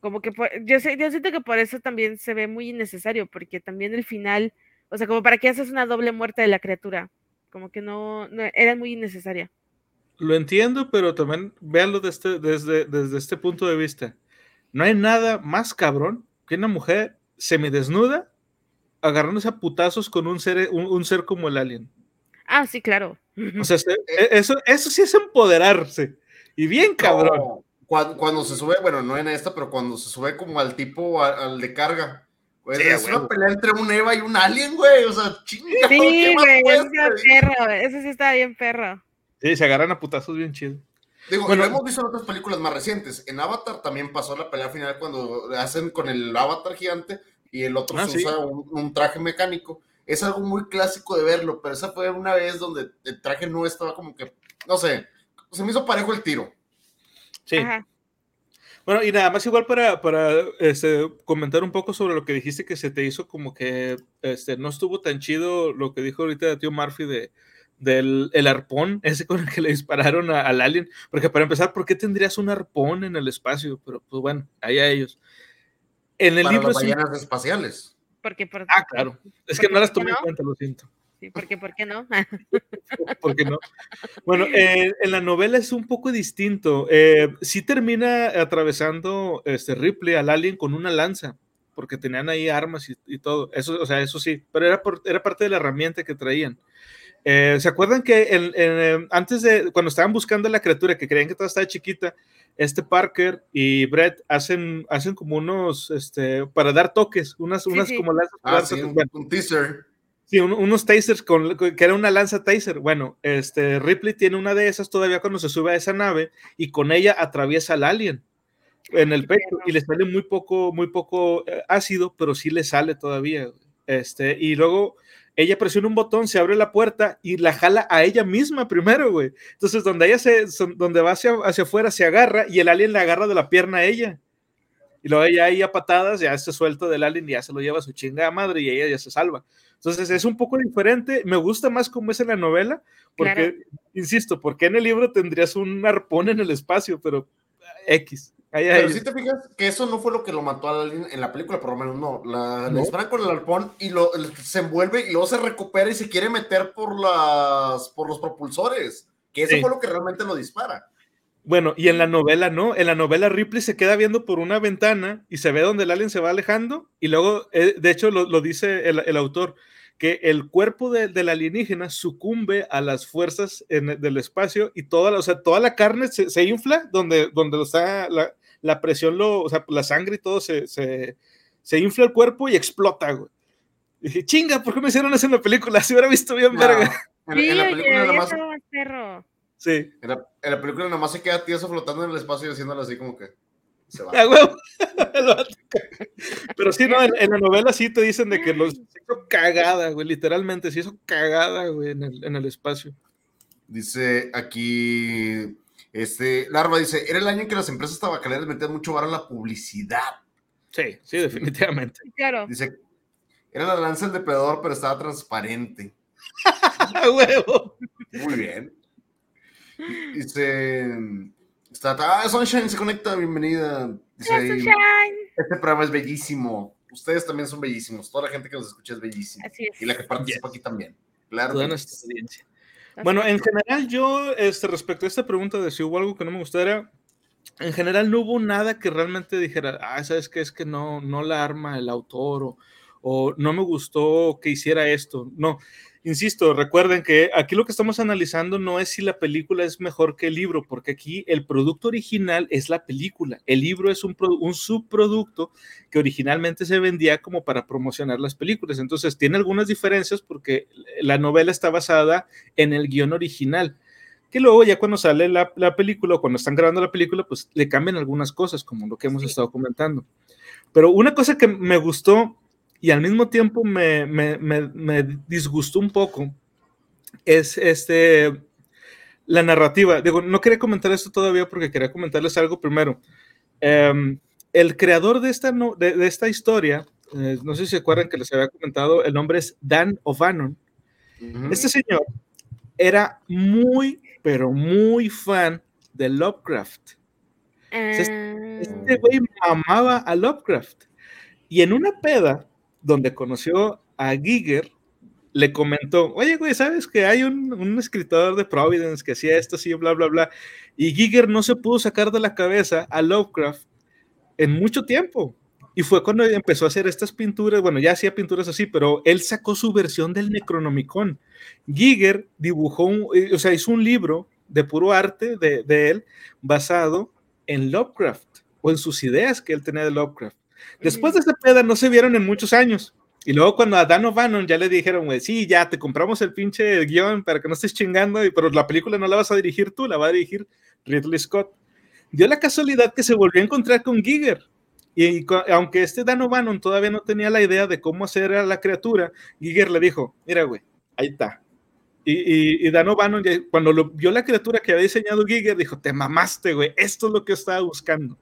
como que yo, sé, yo siento que por eso también se ve muy innecesario, porque también el final, o sea, como para qué haces una doble muerte de la criatura, como que no, era muy innecesaria. Lo entiendo, pero también véanlo desde, desde, desde este punto de vista. No hay nada más cabrón que una mujer semidesnuda agarrándose a putazos con un ser, un, ser como el alien. Ah, sí, claro. O sea, e, eso, eso sí es empoderarse. Y bien cabrón. Cuando, se sube, bueno, no en esta, pero cuando se sube como al tipo, al, de carga. Pues es una pelea entre un Eva y un alien, güey. O sea, chinga. Sí, güey, eso perro. Eso sí está bien perro. Sí, se agarran a putazos bien chido. Digo, bueno, lo hemos visto en otras películas más recientes. En Avatar también pasó la pelea final cuando hacen con el Avatar gigante y el otro ah, se usa un, traje mecánico. Es algo muy clásico de verlo, pero esa fue una vez donde el traje no estaba como que, no sé, se me hizo parejo el tiro. Sí. Bueno, y nada más igual para, para este, comentar un poco sobre lo que dijiste que se te hizo como que este, no estuvo tan chido lo que dijo ahorita el tío Murphy de, del el arpón, ese con el que le dispararon al alien. Porque para empezar, ¿por qué tendrías un arpón en el espacio? Pero pues bueno, ahí a ellos. En el libro. Las espaciales. Porque, por, ah, claro. Es que no las tomé en cuenta, lo siento. Sí, porque ¿por qué no? ¿Por qué no? Bueno, eh, en la novela es un poco distinto. Eh, sí termina atravesando este Ripley al alien con una lanza, porque tenían ahí armas y, todo. Eso, o sea, eso sí, pero era, era parte de la herramienta que traían. Eh, ¿Se acuerdan que antes de, cuando estaban buscando a la criatura, que creían que toda estaba chiquita, este Parker y Brett hacen, hacen como unos, este, para dar toques, unas, unas como lanzas. Ah, sí, un teaser Sí, unos tasers con, que era una lanza taser. Bueno, este Ripley tiene una de esas todavía cuando se sube a esa nave y con ella atraviesa al alien en el pecho y le sale muy poco, muy poco eh, ácido, pero sí le sale todavía. Este, y luego ella presiona un botón, se abre la puerta y la jala a ella misma primero, güey. Entonces, donde ella se, donde va hacia, hacia afuera, se agarra y el alien le agarra de la pierna a ella. Y luego ella ahí a patadas, ya se suelta del alien y ya se lo lleva a su chingada madre y ella ya se salva. Entonces es un poco diferente, me gusta más como es en la novela, porque, insisto, porque en el libro tendrías un arpón en el espacio, pero X. pero si te fijas que eso no fue lo que lo mató a alguien en la película, por lo menos no. La, Le disparan con el arpón y lo, se envuelve y luego se recupera y se quiere meter por, las, por los propulsores. Que eso fue lo que realmente lo dispara. Bueno, y en la novela no, en la novela Ripley se queda viendo por una ventana y se ve donde el alien se va alejando y luego, eh, de hecho, lo, dice el, autor, que el cuerpo del alienígena sucumbe a las fuerzas del espacio y toda la, o sea, toda la carne se, infla donde, donde está la, la, presión, lo, o sea, la sangre y todo se, se, se infla el cuerpo y explota, güey. dije, chinga, ¿por qué me hicieron eso en la película? Se hubiera visto bien, verga. En, la película nada más... Sí. En la, película nada más se queda tieso flotando en el espacio y haciéndolo así como que se va. Pero sí, no, en, la novela sí te dicen de que los hizo cagada, güey, literalmente, se hizo cagada, güey, en el, en el espacio. Dice aquí, este, Larva dice, era el año en que las empresas tabacaleras metían mucho bar a la publicidad. Sí, sí, definitivamente. Claro. Dice, era la lanza del depredador, pero estaba transparente. ¡Huevo! Muy bien. Dice. Está, ah, Sunshine se conecta, bienvenida. Dice, Este programa es bellísimo. Ustedes también son bellísimos. Toda la gente que nos escucha es bellísima. Y la que participa aquí también. Claro. Toda nuestra audiencia. Bueno, en general, yo, este, respecto a esta pregunta de si hubo algo que no me gustara, en general no hubo nada que realmente dijera, ah, sabes que es que no, no la arma el autor o, o no me gustó que hiciera esto. No, insisto, recuerden que aquí lo que estamos analizando no es si la película es mejor que el libro, porque aquí el producto original es la película. El libro es un, un subproducto que originalmente se vendía como para promocionar las películas. Entonces, tiene algunas diferencias porque la novela está basada en el guion original que luego ya cuando sale la, la, película o cuando están grabando la película, pues le cambian algunas cosas, como lo que hemos estado comentando. Pero una cosa que me gustó y al mismo tiempo me, me, me, disgustó un poco es este, la narrativa. Digo, no quería comentar esto todavía porque quería comentarles algo primero. Em, el creador de esta, no, de, esta historia, eh, no sé si se acuerdan que les había comentado, el nombre es Dan O'Bannon. Este señor era muy, pero muy fan de Lovecraft. Este, este güey amaba a Lovecraft. Y en una peda, donde conoció a Giger, le comentó, oye, güey, ¿sabes que hay un, escritor de Providence que hacía esto así, bla, bla, bla? Y Giger no se pudo sacar de la cabeza a Lovecraft en mucho tiempo. Y fue cuando empezó a hacer estas pinturas, bueno, ya hacía pinturas así, pero él sacó su versión del Necronomicon. Giger dibujó, eh, o sea, hizo un libro de puro arte de, de él basado en Lovecraft o en sus ideas que él tenía de Lovecraft. Después de esa peda no se vieron en muchos años. Y luego cuando a Dan O'Bannon ya le dijeron, güey, sí, ya te compramos el pinche guion para que no estés chingando, pero la película no la vas a dirigir tú, la va a dirigir Ridley Scott. Dio la casualidad que se volvió a encontrar con Giger. Y, aunque este Dan O'Bannon todavía no tenía la idea de cómo hacer a la criatura, Giger le dijo, mira, güey, ahí está. Y, y, Dan O'Bannon, cuando lo, vio la criatura que había diseñado Giger, dijo, te mamaste, güey, esto es lo que estaba buscando.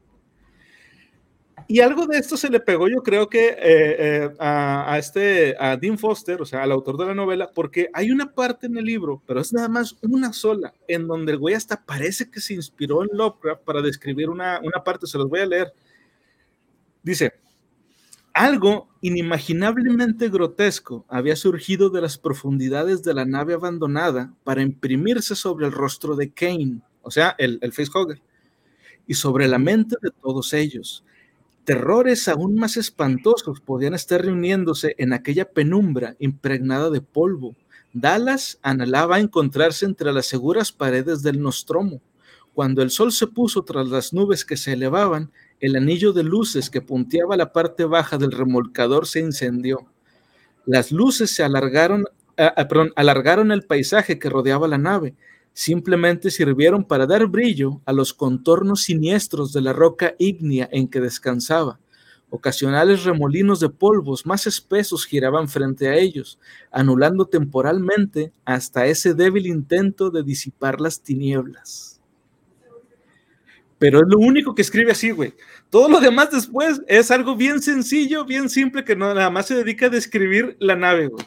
Y algo de esto se le pegó, yo creo que eh, eh, a, este, a Dean Foster, o sea, al autor de la novela, porque hay una parte en el libro, pero es nada más una sola, en donde el güey hasta parece que se inspiró en Lovecraft para describir una, una parte, se los voy a leer. Dice, algo inimaginablemente grotesco había surgido de las profundidades de la nave abandonada para imprimirse sobre el rostro de Kane, o sea, el, el facehugger, y sobre la mente de todos ellos Terrores aún más espantosos podían estar reuniéndose en aquella penumbra impregnada de polvo. Dallas anhelaba encontrarse entre las seguras paredes del Nostromo. Cuando el sol se puso tras las nubes que se elevaban, el anillo de luces que punteaba la parte baja del remolcador se incendió. Las luces se alargaron, ah, ah, alargaron el paisaje que rodeaba la nave, simplemente sirvieron para dar brillo a los contornos siniestros de la roca ígnea en que descansaba. Ocasionales remolinos de polvos más espesos giraban frente a ellos, anulando temporalmente hasta ese débil intento de disipar las tinieblas. Pero es lo único que escribe así, güey. Todo lo demás después es algo bien sencillo, bien simple, que nada más se dedica a describir la nave, güey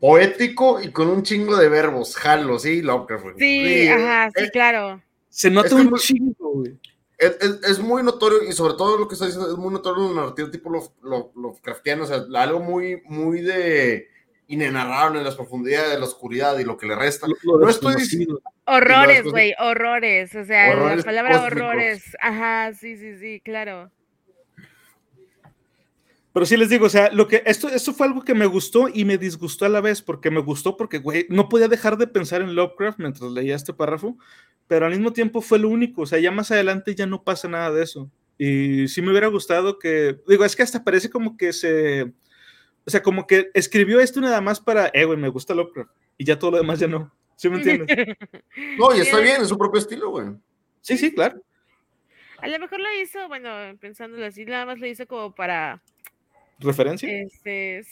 poético y con un chingo de verbos. Jalo, sí, Lovecraft. Sí, ajá, sí, claro. Se nota un chingo, güey. Es, muy notorio, y sobre todo lo que está diciendo, es muy notorio el narrativo tipo Lovecraftiano, o sea, algo muy, muy de inenarrable en las profundidades de la oscuridad y lo que le resta. no estoy diciendo. Horrores, güey, horrores. O sea, la palabra horrores. Ajá, sí, sí, sí, claro. Pero sí les digo, o sea, lo que esto, esto fue algo que me gustó y me disgustó a la vez, porque me gustó porque, güey, no podía dejar de pensar en Lovecraft mientras leía este párrafo, pero al mismo tiempo fue lo único, o sea, ya más adelante ya no pasa nada de eso. Y sí me hubiera gustado que, digo, es que hasta parece como que se, o sea, como que escribió esto nada más para, eh, güey, me gusta Lovecraft, y ya todo lo demás ya no. ¿Sí me entiendes? no, y está bien, es su propio estilo, güey. Sí, sí, claro. A lo mejor lo hizo, bueno, pensándolo así, nada más lo hizo como para referencia? Este,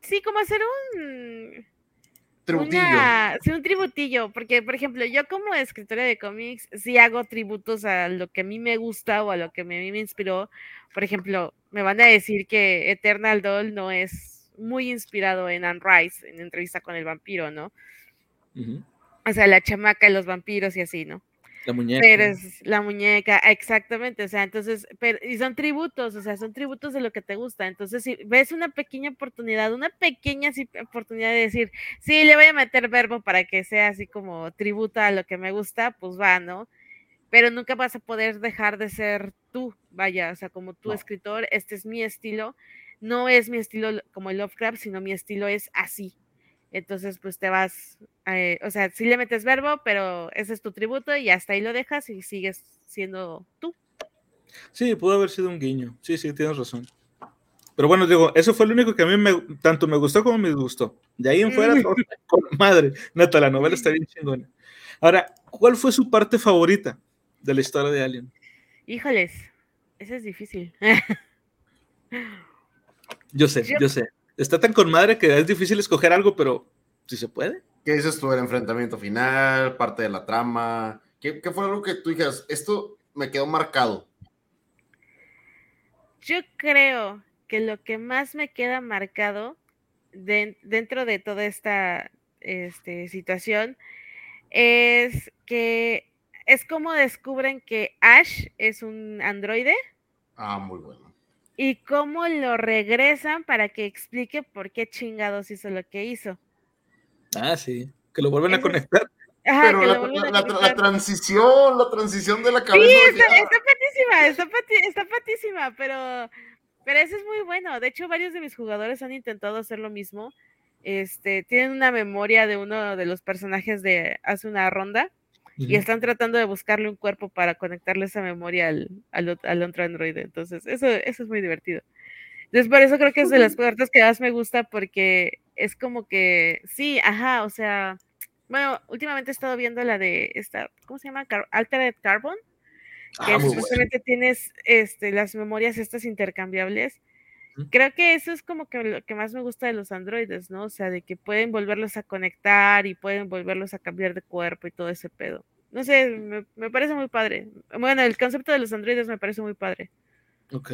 sí, como hacer un tributillo. sí, un tributillo, porque por ejemplo, yo como escritora de cómics sí hago tributos a lo que a mí me gusta o a lo que a mí me inspiró. Por ejemplo, me van a decir que Eternal Doll no es muy inspirado en Anne Rice, en entrevista con el vampiro, ¿no? O sea, la chamaca de los vampiros y así, ¿no? La muñeca. Pero es la muñeca, exactamente. O sea, entonces, pero, y son tributos, o sea, son tributos de lo que te gusta. Entonces, si ves una pequeña oportunidad, una pequeña oportunidad de decir, sí, le voy a meter verbo para que sea así como tributa a lo que me gusta, pues va, ¿no? Pero nunca vas a poder dejar de ser tú, vaya, o sea, como tu escritor, este es mi estilo. no es mi estilo como el Lovecraft, sino mi estilo es así. Entonces, pues te vas, eh, o sea, sí le metes verbo, pero ese es tu tributo y hasta ahí lo dejas y sigues siendo tú. Sí, pudo haber sido un guiño. Sí, sí, tienes razón. Pero bueno, digo, eso fue lo único que a mí me, tanto me gustó como me disgustó. De ahí en fuera, todo, con madre. Neta, la novela está bien chingona. Ahora, ¿cuál fue su parte favorita de la historia de Alien? Híjoles, eso es difícil. yo sé, yo, yo sé. Está tan con madre que es difícil escoger algo, pero si se puede. ¿Qué dices tú? El enfrentamiento final, parte de la trama. ¿Qué, qué fue algo que tú dijeras? Esto me quedó marcado. Yo creo que lo que más me queda marcado de, dentro de toda esta este, situación es que es como descubren que Ash es un androide. Ah, muy bueno. Y cómo lo regresan para que explique por qué chingados hizo lo que hizo. Ah, sí, que lo vuelven Eso a conectar. Ajá, Pero la, la, la, la, transición, la transición de la cabeza. Sí, está, está patísima, está, pati, está patísima, pero, pero eso es muy bueno. De hecho, varios de mis jugadores han intentado hacer lo mismo. Este, tienen una memoria de uno de los personajes de hace una ronda y están tratando de buscarle un cuerpo para conectarle esa memoria al, al, al otro androide. Entonces, eso, eso es muy divertido. Entonces, por eso creo que es de las cartas que más me gusta porque es como que, sí, ajá, o sea, bueno, últimamente he estado viendo la de esta, ¿cómo se llama? Car Altered Carbon, que ah, bueno. tienes este, las memorias estas intercambiables. Creo que eso es como que lo que más me gusta de los androides, ¿no? O sea, de que pueden volverlos a conectar y pueden volverlos a cambiar de cuerpo y todo ese pedo. No sé, me, me parece muy padre. Bueno, el concepto de los androides me parece muy padre. Ok.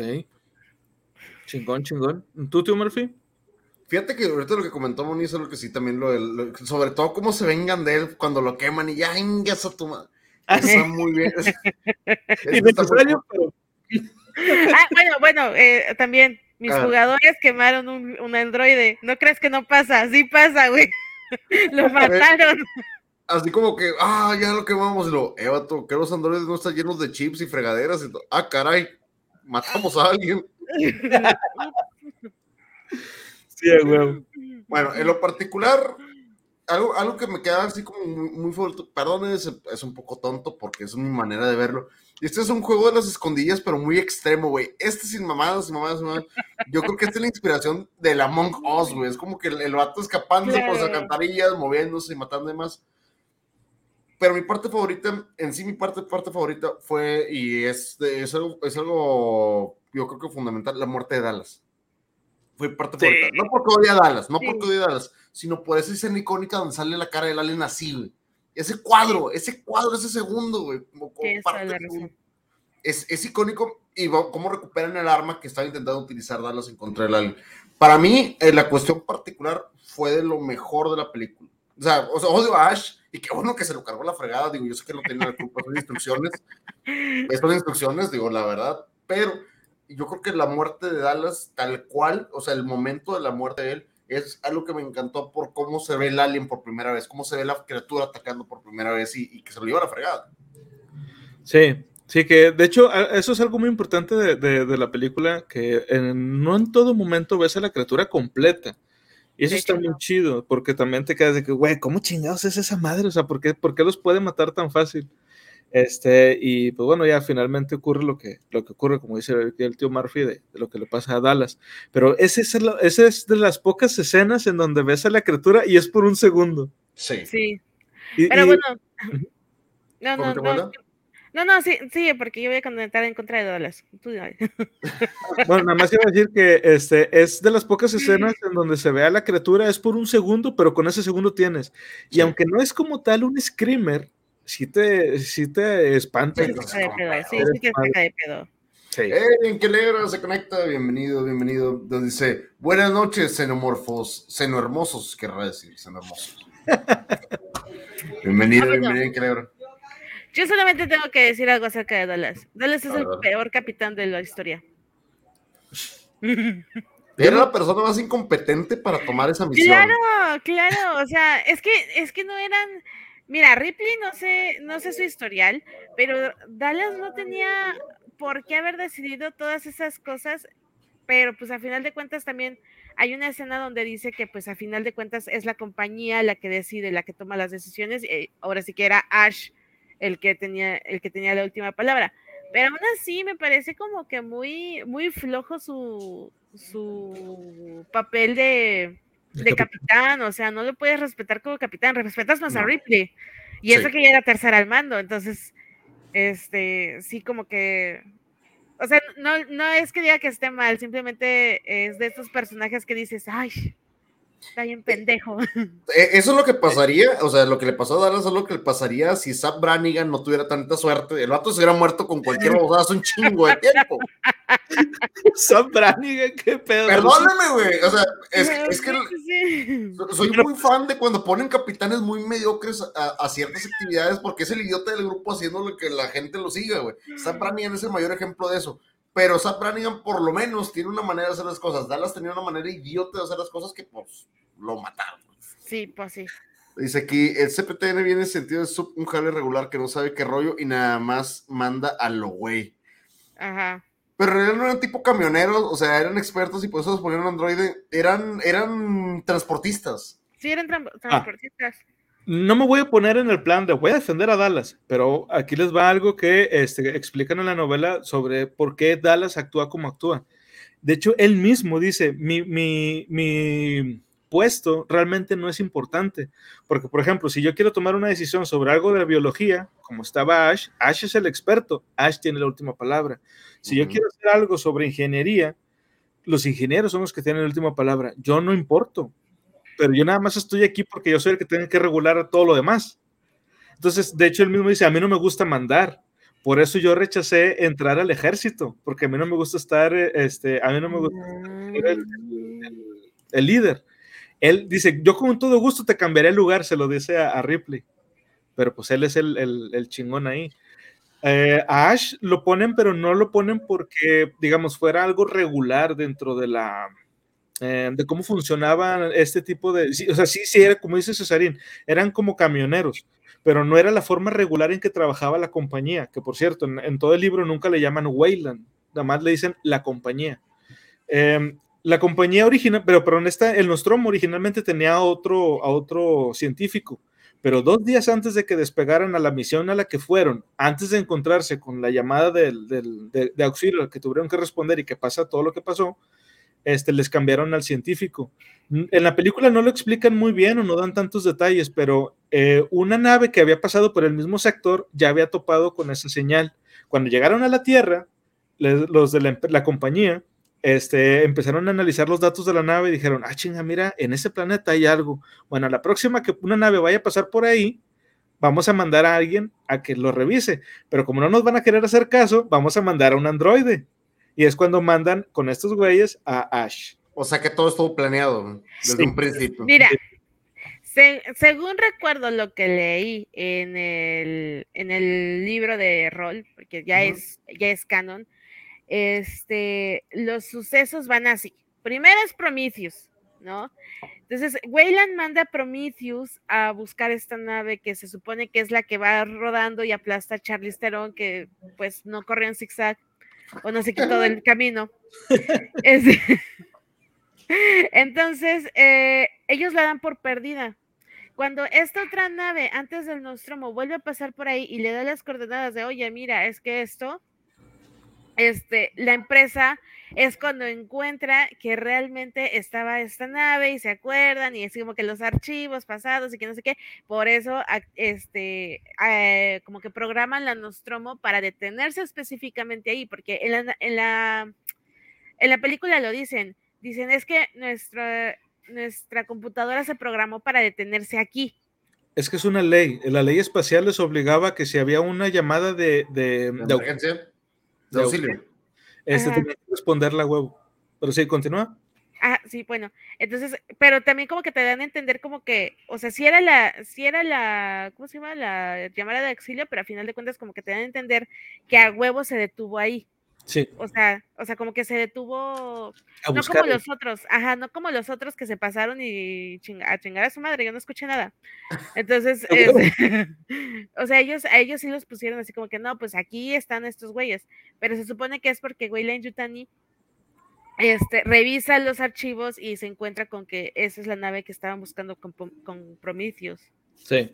Chingón, chingón. ¿Tú, tío Murphy? Fíjate que ahorita lo que comentó Moni es lo que sí también lo, lo, sobre todo cómo se vengan de él cuando lo queman y ya ingas a tu madre. Está muy bien. y está muy... pero... ah, bueno, bueno, eh, también mis ah. jugadores quemaron un, un, androide. ¿No crees que no pasa? Sí pasa, güey. lo mataron. Así como que, ah, ya lo quemamos. Y lo, Evato, que los androides no están llenos de chips y fregaderas. Y ah, caray, matamos a alguien. sí, güey. Bueno, en lo particular, algo, algo que me queda así como muy, muy fuerte, perdón, es, es, un poco tonto porque es mi manera de verlo. Este es un juego de las escondillas, pero muy extremo, güey. Este sin mamadas, sin mamadas, sin mamadas. Yo creo que esta es la inspiración de la Among Us, güey. Es como que el, el vato escapándose por las alcantarillas, moviéndose y matando demás. Pero mi parte favorita, en sí mi parte, parte favorita fue, y es, es, algo, es algo, yo creo que fundamental, la muerte de Dallas. Fue parte sí. No porque odia a Dallas, no sí. porque odia a Dallas, sino por esa escena icónica donde sale la cara del alien así, güey. Ese cuadro, ese cuadro, ese segundo, güey. Como, como parte es, es, icónico y cómo recuperan el arma que estaba intentando utilizar Dallas en contra del alien. Para mí, eh, la cuestión particular fue de lo mejor de la película. O sea, o sea, odio a Ash y qué bueno que se lo cargó la fregada. Digo, yo sé que no tenía la culpa, son instrucciones. Estas instrucciones, digo, la verdad. Pero yo creo que la muerte de Dallas, tal cual, o sea, el momento de la muerte de él, es algo que me encantó por cómo se ve el alien por primera vez, cómo se ve la criatura atacando por primera vez y, y que se lo lleva a la fregada. Sí, sí, que de hecho eso es algo muy importante de, de, de la película, que en, no en todo momento ves a la criatura completa. Y eso está muy chido, porque también te quedas de que, güey, ¿cómo chingados es esa madre? O sea, ¿por qué, ¿por qué los puede matar tan fácil? Este, y pues bueno, ya finalmente ocurre lo que, lo que ocurre, como dice el tío Murphy, de, de lo que le pasa a Dallas. Pero ese es, el, ese es de las pocas escenas en donde ves a la criatura y es por un segundo. Sí. Sí. Y, Pero y, bueno. No, no, no. No, no, sí, sí, porque yo voy a comentar en contra de Dallas. Tú, bueno, nada más iba a decir que este, es de las pocas escenas en donde se ve a la criatura, es por un segundo, pero con ese segundo tienes. Y sí. aunque no es como tal un screamer, sí te, sí te espanta. Sí, sí, sí, sí te saca de pedo. Sí. Hey, en qué alegro se conecta, bienvenido, bienvenido. Donde dice, buenas noches, xenomorfos, xenohermosos, querrá decir, xenohermosos. bienvenido, bienvenido, en qué alegro. Yo solamente tengo que decir algo acerca de Dallas. Dallas es el peor capitán de la historia. Era la persona más incompetente para tomar esa misión. Claro, claro. O sea, es que, es que no eran. Mira, Ripley no sé, no sé su historial, pero Dallas no tenía por qué haber decidido todas esas cosas pero pues a final de cuentas también hay una escena donde dice que pues a final de cuentas es la compañía la que decide, la que toma las decisiones, y ahora sí que era Ash el que tenía, el que tenía la última palabra. Pero aún así me parece como que muy, muy flojo su, su papel de, de capitán, o sea, no lo puedes respetar como capitán, respetas más a Ripley. Y eso que ya era tercera al mando, entonces, este, sí, como que o sea, no, no es que diga que esté mal, simplemente es de estos personajes que dices, ay, está bien pendejo. Eh, eso es lo que pasaría, o sea, lo que le pasó a Dallas es lo que le pasaría si Sam Branigan no tuviera tanta suerte. El vato se hubiera muerto con cualquier hace un chingo de tiempo. Sam Branigan, qué pedo. Perdóname, güey. O sea, es, que soy muy fan de cuando ponen capitanes muy mediocres a, ciertas actividades porque es el idiota del grupo haciendo lo que la gente lo siga, güey. Sam Branigan es el mayor ejemplo de eso pero Sam Branigan por lo menos tiene una manera de hacer las cosas. Dallas tenía una manera idiota de hacer las cosas que pues lo mataron. Sí, pues sí. Dice aquí, el CPTN viene en sentido de un jale regular que no sabe qué rollo y nada más manda a lo güey. Ajá. Pero en realidad no eran tipo camioneros, o sea, eran expertos y por eso los ponían androide. Eran, eran transportistas. Sí, eran ah. transportistas no me voy a poner en el plan de voy a defender a Dallas, pero aquí les va algo que este, explican en la novela sobre por qué Dallas actúa como actúa. De hecho, él mismo dice, mi, mi, mi puesto realmente no es importante, porque por ejemplo, si yo quiero tomar una decisión sobre algo de la biología, como estaba Ash, Ash es el experto, Ash tiene la última palabra. Si yo quiero hacer algo sobre ingeniería, los ingenieros son los que tienen la última palabra. Yo no importo, pero yo nada más estoy aquí porque yo soy el que tiene que regular todo lo demás. Entonces, de hecho, él mismo dice, a mí no me gusta mandar. Por eso yo rechacé entrar al ejército, porque a mí no me gusta estar, este, a mí no me gusta ser el, líder. Él dice, yo con todo gusto te cambiaré el lugar, se lo dice a, Ripley. Pero pues él es el, el, chingón ahí. Eh, a Ash lo ponen, pero no lo ponen porque, digamos, fuera algo regular dentro de la, eh, de cómo funcionaban este tipo de, o sea, sí, sí, era como dice Cesarín, eran como camioneros, pero no era la forma regular en que trabajaba la compañía, que por cierto, en, todo el libro nunca le llaman Wayland, nada más le dicen la compañía. Em, la compañía original, pero, en esta, el Nostromo originalmente tenía otro, a otro científico, pero dos días antes de que despegaran a la misión a la que fueron, antes de encontrarse con la llamada del, del, de, de auxilio que tuvieron que responder y que pasa todo lo que pasó, este, les cambiaron al científico. En la película no lo explican muy bien o no dan tantos detalles, pero eh, una nave que había pasado por el mismo sector ya había topado con esa señal. Cuando llegaron a la Tierra, los de la, compañía este, empezaron a analizar los datos de la nave y dijeron, ah, chinga, mira, en ese planeta hay algo. Bueno, la próxima que una nave vaya a pasar por ahí, vamos a mandar a alguien a que lo revise. Pero como no nos van a querer hacer caso, vamos a mandar a un androide. Y es cuando mandan con estos güeyes a Ash. O sea que todo estuvo planeado desde un principio. Mira, según recuerdo lo que leí en el, en el libro de rol, porque ya, es, ya es canon, este, los sucesos van así. Primero es Prometheus, ¿no? Entonces, Wayland manda a Prometheus a buscar esta nave que se supone que es la que va rodando y aplasta a Charlize Theron, que pues no corre en zigzag o no se quitó del camino. entonces, eh, ellos la dan por perdida. Cuando esta otra nave, antes del Nostromo, vuelve a pasar por ahí y le da las coordenadas de, oye, mira, es que esto, este, la empresa es cuando encuentra que realmente estaba esta nave y se acuerdan y es como que los archivos pasados y que no sé qué, por eso este, eh, como que programan la Nostromo para detenerse específicamente ahí, porque en la, en la, en la película lo dicen, dicen es que nuestra, nuestra computadora se programó para detenerse aquí. Es que es una ley. La ley espacial les obligaba que si había una llamada de, de, de, de auxilio este, tenía que responder la huevo. Pero sí, continúa. Ah, sí, bueno. Entonces, pero también como que te dan a entender como que, o sea, si era la, si era la, ¿cómo se llama? La llamada de auxilio, pero a final de cuentas como que te dan a entender que a huevo se detuvo ahí. Sí. O sea, o sea, como que se detuvo, no como los otros, ajá, no como los otros que se pasaron y a chingar a su madre, yo no escuché nada. Entonces, o sea, ellos, a ellos sí los pusieron así como que no, pues aquí están estos güeyes, pero se supone que es porque Weyland Yutani este, revisa los archivos y se encuentra con que esa es la nave que estaban buscando con, con Prometheus. Sí.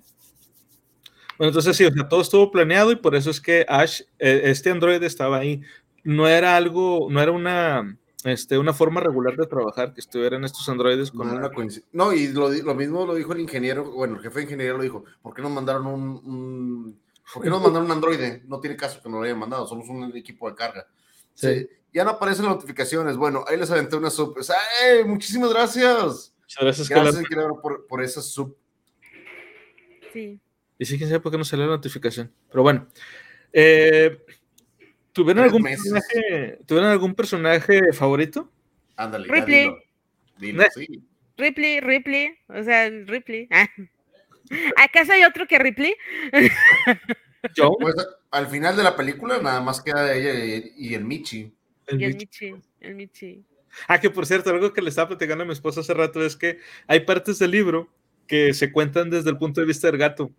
Bueno, entonces sí, o sea, todo estuvo planeado y por eso es que Ash, eh, este androide estaba ahí. No era algo, no era una, este, una forma regular de trabajar que estuvieran estos androides con no, una no y lo, lo, mismo lo dijo el ingeniero, bueno, el jefe de ingeniería lo dijo, ¿por qué nos mandaron un, un ¿por qué nos mandaron un androide? No tiene caso que nos lo hayan mandado, somos un equipo de carga. Sí. Ya no aparecen notificaciones. Bueno, ahí les aventé una sub. ¡Ay! Muchísimas gracias. Muchas gracias, gracias por, por esa sub. Sí. Y sí, quién sabe por qué no salió la notificación. Pero bueno. Eh, ¿tuvieron, algún personaje, ¿Tuvieron algún personaje favorito? Ándale. Ripley. Ripley, Ripley. O sea, Ripley. ¿Acaso hay otro que Ripley? ¿Yo? Pues, al final de la película nada más queda ella y el Michi. El y el Michi. El Michi. Ah, que por cierto, algo que le estaba platicando a mi esposa hace rato es que hay partes del libro que se cuentan desde el punto de vista del gato.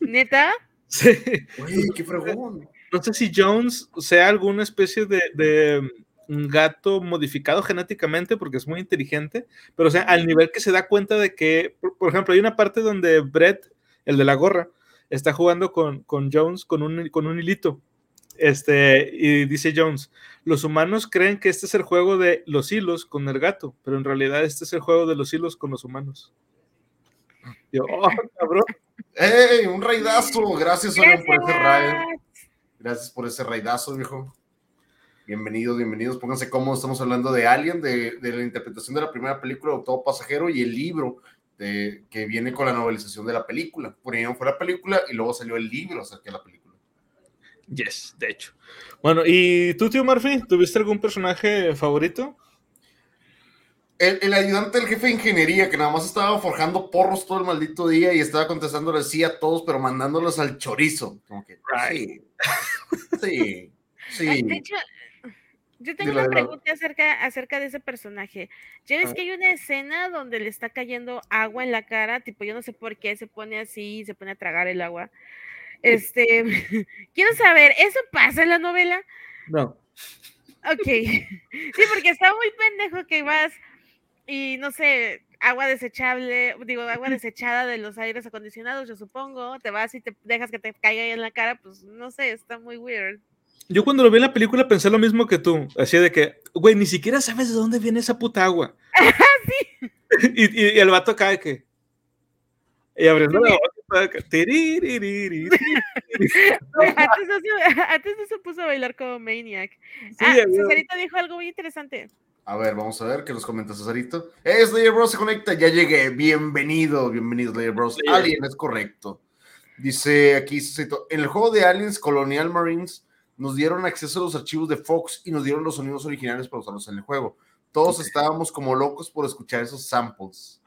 ¿Neta? Sí. Uy, qué fregón. No sé si Jones sea alguna especie de, de mm, gato modificado genéticamente porque es muy inteligente, pero o sea, al nivel que se da cuenta de que, por, ejemplo, hay una parte donde Brett, el de la gorra, está jugando con, con Jones con un, con un hilito. Este, y dice Jones, los humanos creen que este es el juego de los hilos con el gato, pero en realidad este es el juego de los hilos con los humanos. Yo, oh, cabrón. ¡Ey! Un raidazo. Gracias, Gracias. por ese raid. Gracias por ese raidazo, viejo. Bienvenidos, bienvenidos. Pónganse cómodos. Estamos hablando de Alien, de, la interpretación de la primera película de Octavo Pasajero y el libro que viene con la novelización de la película. Primero fue la película y luego salió el libro acerca de la película. Yes, de hecho. Bueno, ¿y tú, tío Murphy? ¿Tuviste algún personaje favorito? El, ayudante del jefe de ingeniería que nada más estaba forjando porros todo el maldito día y estaba contestándole sí a todos, pero mandándolos al chorizo. Como que, sí, sí, sí. De hecho, yo tengo una pregunta acerca, acerca de ese personaje. Ya ves que hay una escena donde le está cayendo agua en la cara, tipo, yo no sé por qué se pone así, se pone a tragar el agua. Este, quiero saber, ¿eso pasa en la novela? No. Ok. Sí, porque está muy pendejo que vas y no sé, agua desechable, digo, agua desechada de los aires acondicionados, yo supongo, te vas y te dejas que te caiga ahí en la cara, pues no sé, está muy weird. Yo cuando lo vi en la película pensé lo mismo que tú, así de que, güey, ni siquiera sabes de dónde viene esa puta agua. sí. y, y, el vato cae que. Y abriendo la boca. antes, no se, puso a bailar como Maniac. Sí, ah, Cesarito dijo algo muy interesante. A ver, vamos a ver qué nos comenta Cesarito. ¡Eh, Slayer Bros se conecta! Ya llegué. Bienvenido, bienvenido, Slayer Bros. Alien es correcto. Dice aquí, Cesarito, en el juego de Aliens Colonial Marines nos dieron acceso a los archivos de Fox y nos dieron los sonidos originales para usarlos en el juego. Todos estábamos como locos por escuchar esos samples.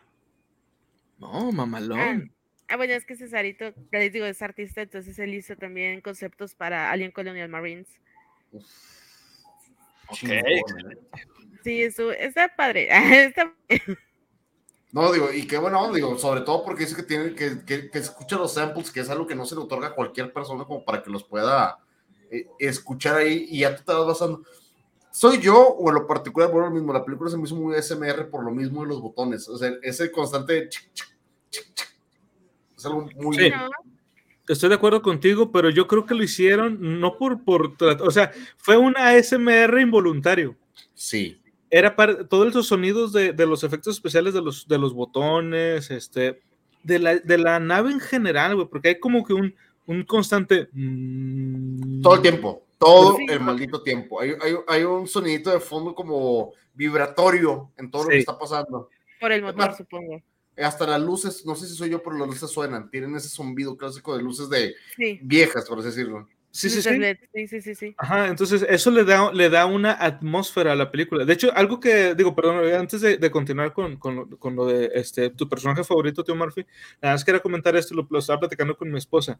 No, mamalón. Ah, bueno, es que Cesarito, les digo, es artista, entonces él hizo también conceptos para Alien Colonial Marines. Ok. Sí, eso está padre. No, digo, y qué bueno, digo, sobre todo porque dice que tiene que, que, escucha los samples, que es algo que no se le otorga a cualquier persona como para que los pueda eh, escuchar ahí y ya tú te vas basando. ¿Soy yo o en lo particular por lo mismo? La película se me hizo muy SMR por lo mismo de los botones, o sea, ese constante es algo muy... Sí. Estoy de acuerdo contigo, pero yo creo que lo hicieron no por, por, o sea, fue una SMR involuntario. Sí era para todos esos sonidos de, de, los efectos especiales de los, de los botones, este, de la, de la nave en general, güey, porque hay como que un, un constante. Mm, todo el tiempo, todo el maldito tiempo. Hay, hay, hay, un sonidito de fondo como vibratorio en todo lo que está pasando. Por el motor, supongo. Hasta las luces, no sé si soy yo, pero las luces suenan, tienen ese zumbido clásico de luces de viejas, por así decirlo. Sí, sí, sí. sí, sí, sí, Ajá, entonces eso le da, le da una atmósfera a la película. De hecho, algo que, digo, perdón, antes de, de continuar con, con, con, lo de este, tu personaje favorito, Tío Murphy, nada más quería comentar esto, lo, lo, estaba platicando con mi esposa.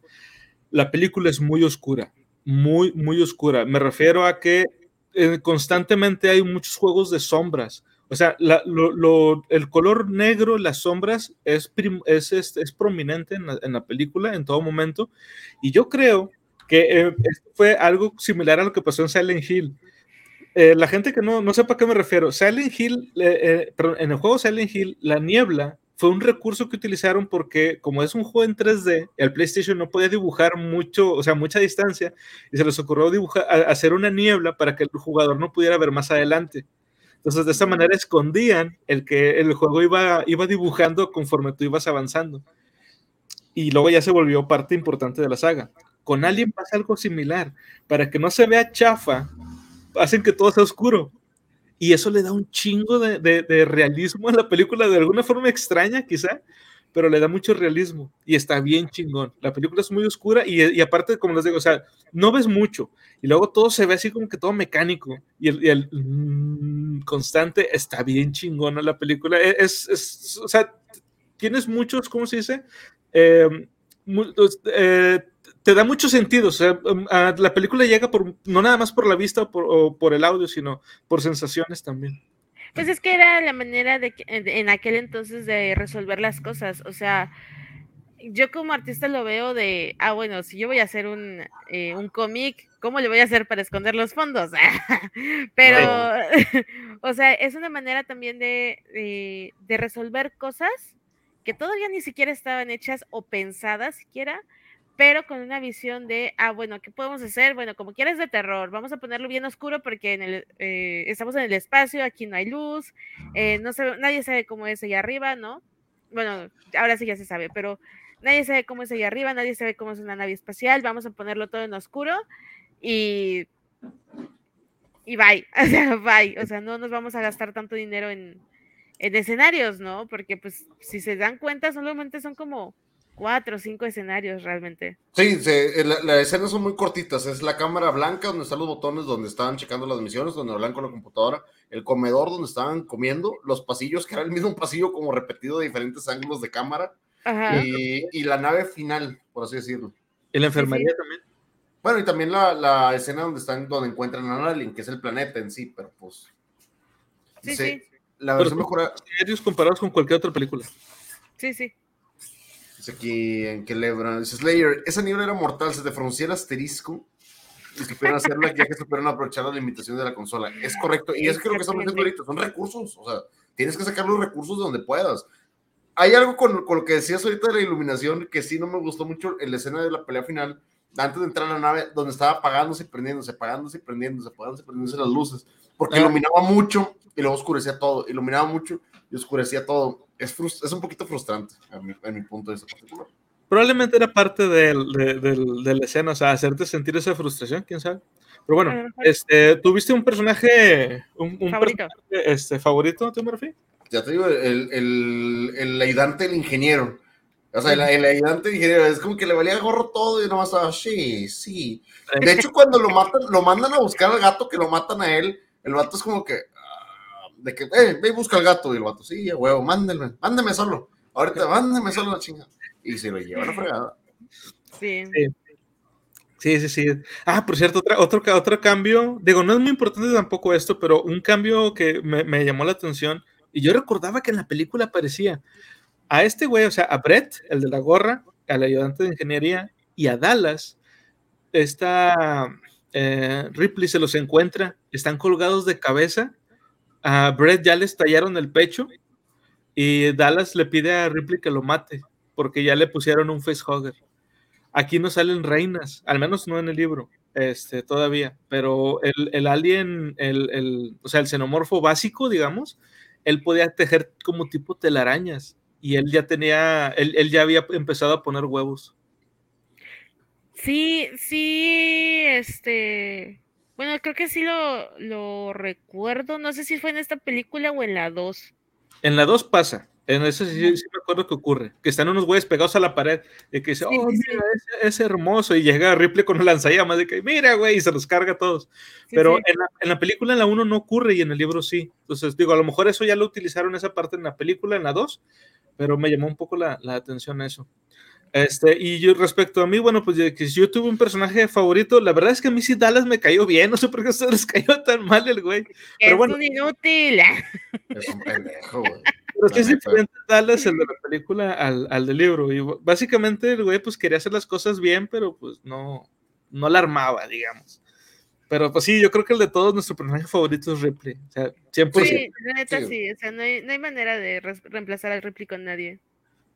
La película es muy oscura, muy, muy oscura. Me refiero a que eh, constantemente hay muchos juegos de sombras. O sea, la, lo, lo, el color negro, las sombras, es, es, es, es prominente en la, en la película en todo momento. Y yo creo que eh, fue algo similar a lo que pasó en Silent Hill. eh, la gente que no, no sepa a qué me refiero, Silent Hill, eh, eh, en el juego Silent Hill, la niebla fue un recurso que utilizaron porque como es un juego en 3D, el PlayStation no podía dibujar mucho, o sea, mucha distancia, y se les ocurrió dibujar, hacer una niebla para que el jugador no pudiera ver más adelante. Entonces, de esta manera escondían el que el juego iba, iba dibujando conforme tú ibas avanzando. Y luego ya se volvió parte importante de la saga. Con Alien pasa algo similar. Para que no se vea chafa, hacen que todo sea oscuro. Y eso le da un chingo de, de, realismo a la película, de alguna forma extraña quizá, pero le da mucho realismo y está bien chingón. La película es muy oscura y, y, aparte, como les digo, o sea, no ves mucho y luego todo se ve así como que todo mecánico y el, el mm, constante está bien chingona la película. E, es, es, o sea, tienes muchos, ¿cómo se dice? Eh, eh, te da mucho sentido. O sea, um, la película llega por no nada más por la vista o por, o por, el audio, sino por sensaciones también. Pues es que era la manera de, en aquel entonces de resolver las cosas. O sea, yo como artista lo veo de, ah, bueno, si yo voy a hacer un, eh, un cómic, ¿cómo le voy a hacer para esconder los fondos? Pero, o sea, es una manera también de, de, de resolver cosas que todavía ni siquiera estaban hechas o pensadas siquiera, pero con una visión de, ah, bueno, ¿qué podemos hacer? Bueno, como quieres de terror, vamos a ponerlo bien oscuro porque en el, eh, estamos en el espacio, aquí no hay luz, eh, no sabe, nadie sabe cómo es allá arriba, ¿no? Bueno, ahora sí ya se sabe, pero nadie sabe cómo es allá arriba, nadie sabe cómo es una nave espacial, vamos a ponerlo todo en oscuro y... Y bye, o sea, bye, o sea, no nos vamos a gastar tanto dinero en, en escenarios, ¿no? Porque pues si se dan cuenta, solamente son como cuatro o cinco escenarios realmente. Sí, se, las la escenas son muy cortitas. Es la cámara blanca donde están los botones donde estaban checando las misiones, donde hablan con la computadora, el comedor donde estaban comiendo, los pasillos, que era el mismo pasillo como repetido de diferentes ángulos de cámara, y, y, la nave final, por así decirlo. Y la enfermería sí, sí. también. Bueno, y también la, la, escena donde están, donde encuentran a Alien, que es el planeta en sí, pero pues. Sí, sí la versión mejorada. Comparados con cualquier otra película. Sí, sí. Dice aquí en que Lebron. Dice Slayer, esa niebla era mortal, se te fruncía el asterisco y supieron hacerla ya que supieron aprovechar la limitación de la consola. Es correcto. Y es que lo que estamos haciendo ahorita son recursos. O sea, tienes que sacar los recursos de donde puedas. Hay algo con, con, lo que decías ahorita de la iluminación que sí no me gustó mucho en la escena de la pelea final, antes de entrar a la nave, donde estaba apagándose y prendiéndose, apagándose y prendiéndose, apagándose y prendiéndose las luces, porque iluminaba mucho y luego oscurecía todo, iluminaba mucho y oscurecía todo. Es, es un poquito frustrante en mi, en mi punto de vista particular. Probablemente era parte de, de, de, de, la escena, o sea, hacerte sentir esa frustración, quién sabe. Pero bueno, este, ¿tuviste un personaje, un, un favorito. Personaje, este, favorito, ¿tú, Murphy? Ya te digo, el, el, el ayudante del ingeniero. O sea, el, el ayudante del ingeniero es como que le valía gorro todo y nomás estaba, sí, sí. De hecho, cuando lo matan, lo mandan a buscar al gato que lo matan a él, el vato es como que, de que, eh, ve y busca al gato. Y el vato, sí, huevo, mándenme, mándeme solo. Ahorita, mándeme solo la chinga. Y se lo lleva a la fregada. Sí. sí. Sí, sí, Ah, por cierto, otro, otro, otro cambio, digo, no es muy importante tampoco esto, pero un cambio que me, me, llamó la atención, y yo recordaba que en la película aparecía a este güey, o sea, a Brett, el de la gorra, al ayudante de ingeniería, y a Dallas, esta eh, Ripley se los encuentra, están colgados de cabeza a Brett ya le estallaron el pecho y Dallas le pide a Ripley que lo mate porque ya le pusieron un facehugger. Aquí no salen reinas, al menos no en el libro, este, todavía, pero el, alien, el, el, o sea, el xenomorfo básico, digamos, él podía tejer como tipo telarañas y él ya tenía, él ya había empezado a poner huevos. Sí, sí, este, bueno, creo que sí lo, lo, recuerdo. No sé si fue en esta película o en la 2. En la 2 pasa. En ese sí, sí, me acuerdo que ocurre. Que están unos güeyes pegados a la pared y que dice, sí, oh, mira, es, es, hermoso. Y llega Ripley con un lanzallamas de que, mira, güey, y se los carga a todos. Pero En, la, en, la, película, en la 1 no ocurre y en el libro sí. Entonces, digo, a lo mejor eso ya lo utilizaron esa parte en la película, en la 2, pero me llamó un poco la, la atención eso. Este, y yo respecto a mí, bueno, pues que yo tuve un personaje favorito, la verdad es que a mí sí Dallas me cayó bien, no sé por qué se les cayó tan mal el güey. Pero es bueno, un inútil. Es un pendejo, güey. Pero es que es diferente Dallas, el de la película, al, al del libro. Y básicamente el güey pues quería hacer las cosas bien, pero pues no, no la armaba, digamos. Pero pues sí, yo creo que el de todos nuestro personaje favorito es Ripley. O sea, siempre. Sí, la neta sí. O sea, no hay, no hay manera de reemplazar al Ripley con nadie.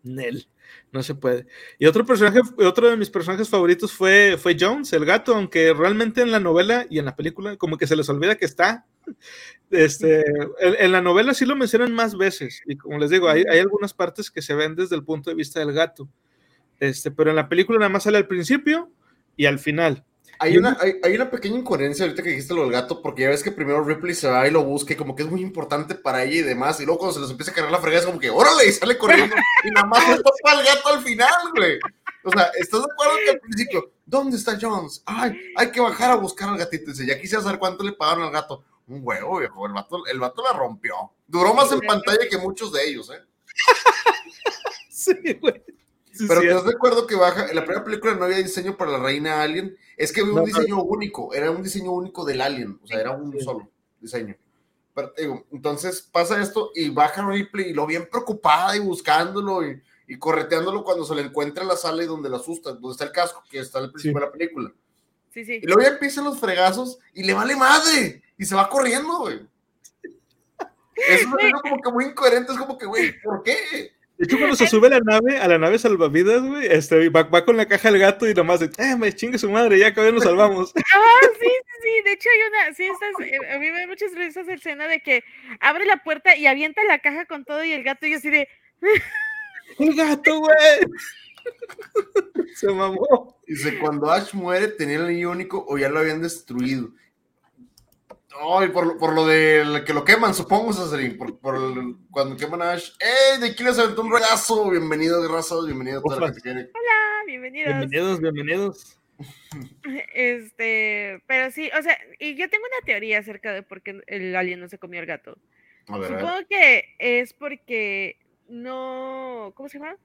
Nel, no se puede. Y otro personaje, otro de mis personajes favoritos fue, fue Jones, el gato, aunque realmente en la novela y en la película como que se les olvida que está. Este, en, la novela sí lo mencionan más veces, y como les digo, hay, hay, algunas partes que se ven desde el punto de vista del gato. Este, pero en la película nada más sale al principio y al final. Hay una, hay, hay, una pequeña incoherencia ahorita que dijiste lo del gato, porque ya ves que primero Ripley se va y lo busca, y como que es muy importante para ella y demás, y luego cuando se les empieza a cargar la fregada es como que, órale, y sale corriendo, y nada más se topa al gato al final, güey. O sea, ¿estás de acuerdo que al principio, ¿dónde está Jones? Ay, hay que bajar a buscar al gatito. Dice, ya quise saber cuánto le pagaron al gato. Un huevo, viejo, el vato, el vato la rompió. Duró más en pantalla que muchos de ellos, ¿eh? sí, güey. Pero te das de acuerdo que baja, en la primera película no había diseño para la reina Alien, es que había un diseño único, era un diseño único del Alien, o sea, era un solo diseño. Pero, digo, entonces pasa esto y baja Ripley y lo bien preocupada y buscándolo y, y, correteándolo cuando se le encuentra en la sala y donde la asusta, donde está el casco, que está al principio de la película. Sí, sí. Y luego ya empiezan los fregazos y le vale madre y se va corriendo, güey. Es como que muy incoherente, es como que, güey, ¿por qué? De hecho, cuando se sube a la nave, a la nave salvavidas, güey, este, va, va, con la caja del gato y nomás de, eh, me chingue su madre, ya que nos salvamos. Ah, sí, sí, sí, de hecho hay una, sí, estás, eh, a mí me da muchas veces esa escena de que abre la puerta y avienta la caja con todo y el gato y así de... ¡El gato, güey! se mamó. Dice, cuando Ash muere, tenía el anillo único o ya lo habían destruido. Ay, por, por lo de que lo queman, supongo, Cesarín. Por, por el, cuando queman a Ash. ¡Ey! De aquí les aventó un regazo. Bienvenido, raza. Bienvenido a toda la que Hola, bienvenidos. Bienvenidos, bienvenidos. Este, pero sí, o sea, y yo tengo una teoría acerca de por qué el alien no se comió al gato. A ver, Supongo que es porque no. ¿Cómo se llama?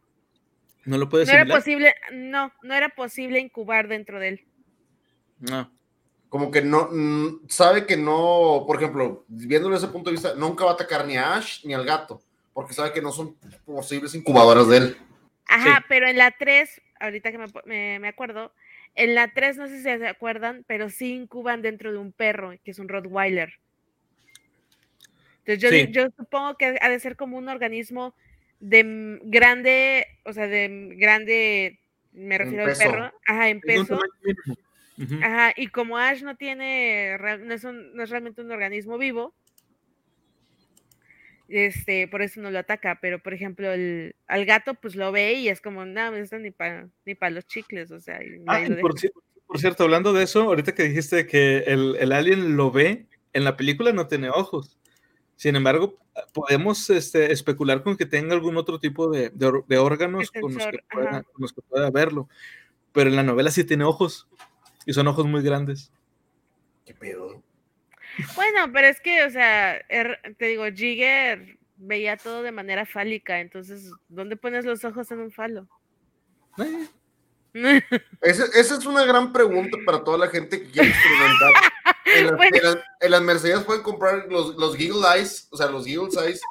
No lo puede No era posible, no, no era posible incubar dentro de él. No como que no sabe que no, por ejemplo, viéndolo desde ese punto de vista, nunca va a atacar ni a Ash ni al gato, porque sabe que no son posibles incubadoras de él. Ajá, sí. pero en la 3, ahorita que me, me, me, acuerdo, en la 3 no sé si se acuerdan, pero sí incuban dentro de un perro, que es un Rottweiler. Entonces yo, sí. yo supongo que ha de ser como un organismo de grande, o sea, de grande, me refiero al perro, ajá, en peso. Uh -huh. Ajá, y como Ash no tiene, no es, un, no es, realmente un organismo vivo, este, por eso no lo ataca, pero por ejemplo, el, al gato pues lo ve y es como, no, esto ni para ni pa los chicles, o sea. Y ah, y por, por, cierto, hablando de eso, ahorita que dijiste que el, el, alien lo ve, en la película no tiene ojos. Sin embargo, podemos este, especular con que tenga algún otro tipo de, de, de órganos con los, que pueda, con los que pueda verlo. Pero en la novela sí tiene ojos. Y son ojos muy grandes. ¿Qué pedo? Bueno, pero es que, o sea, er, te digo, Jigger veía todo de manera fálica, entonces, ¿dónde pones los ojos en un falo? Eh. Esa, esa, es una gran pregunta para toda la gente que quiere experimentar. En las, bueno. en las, en las Mercedes pueden comprar los, los Giggle Eyes, o sea, los Giggle Eyes.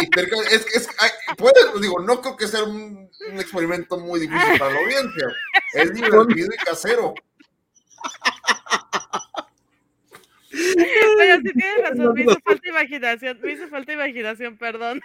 Y cerca, es, es, puede, digo, no creo que sea un, un experimento muy difícil para la audiencia. Es divertido y casero. Pero sí tienes razón, me hizo falta imaginación, me hizo falta imaginación, perdón.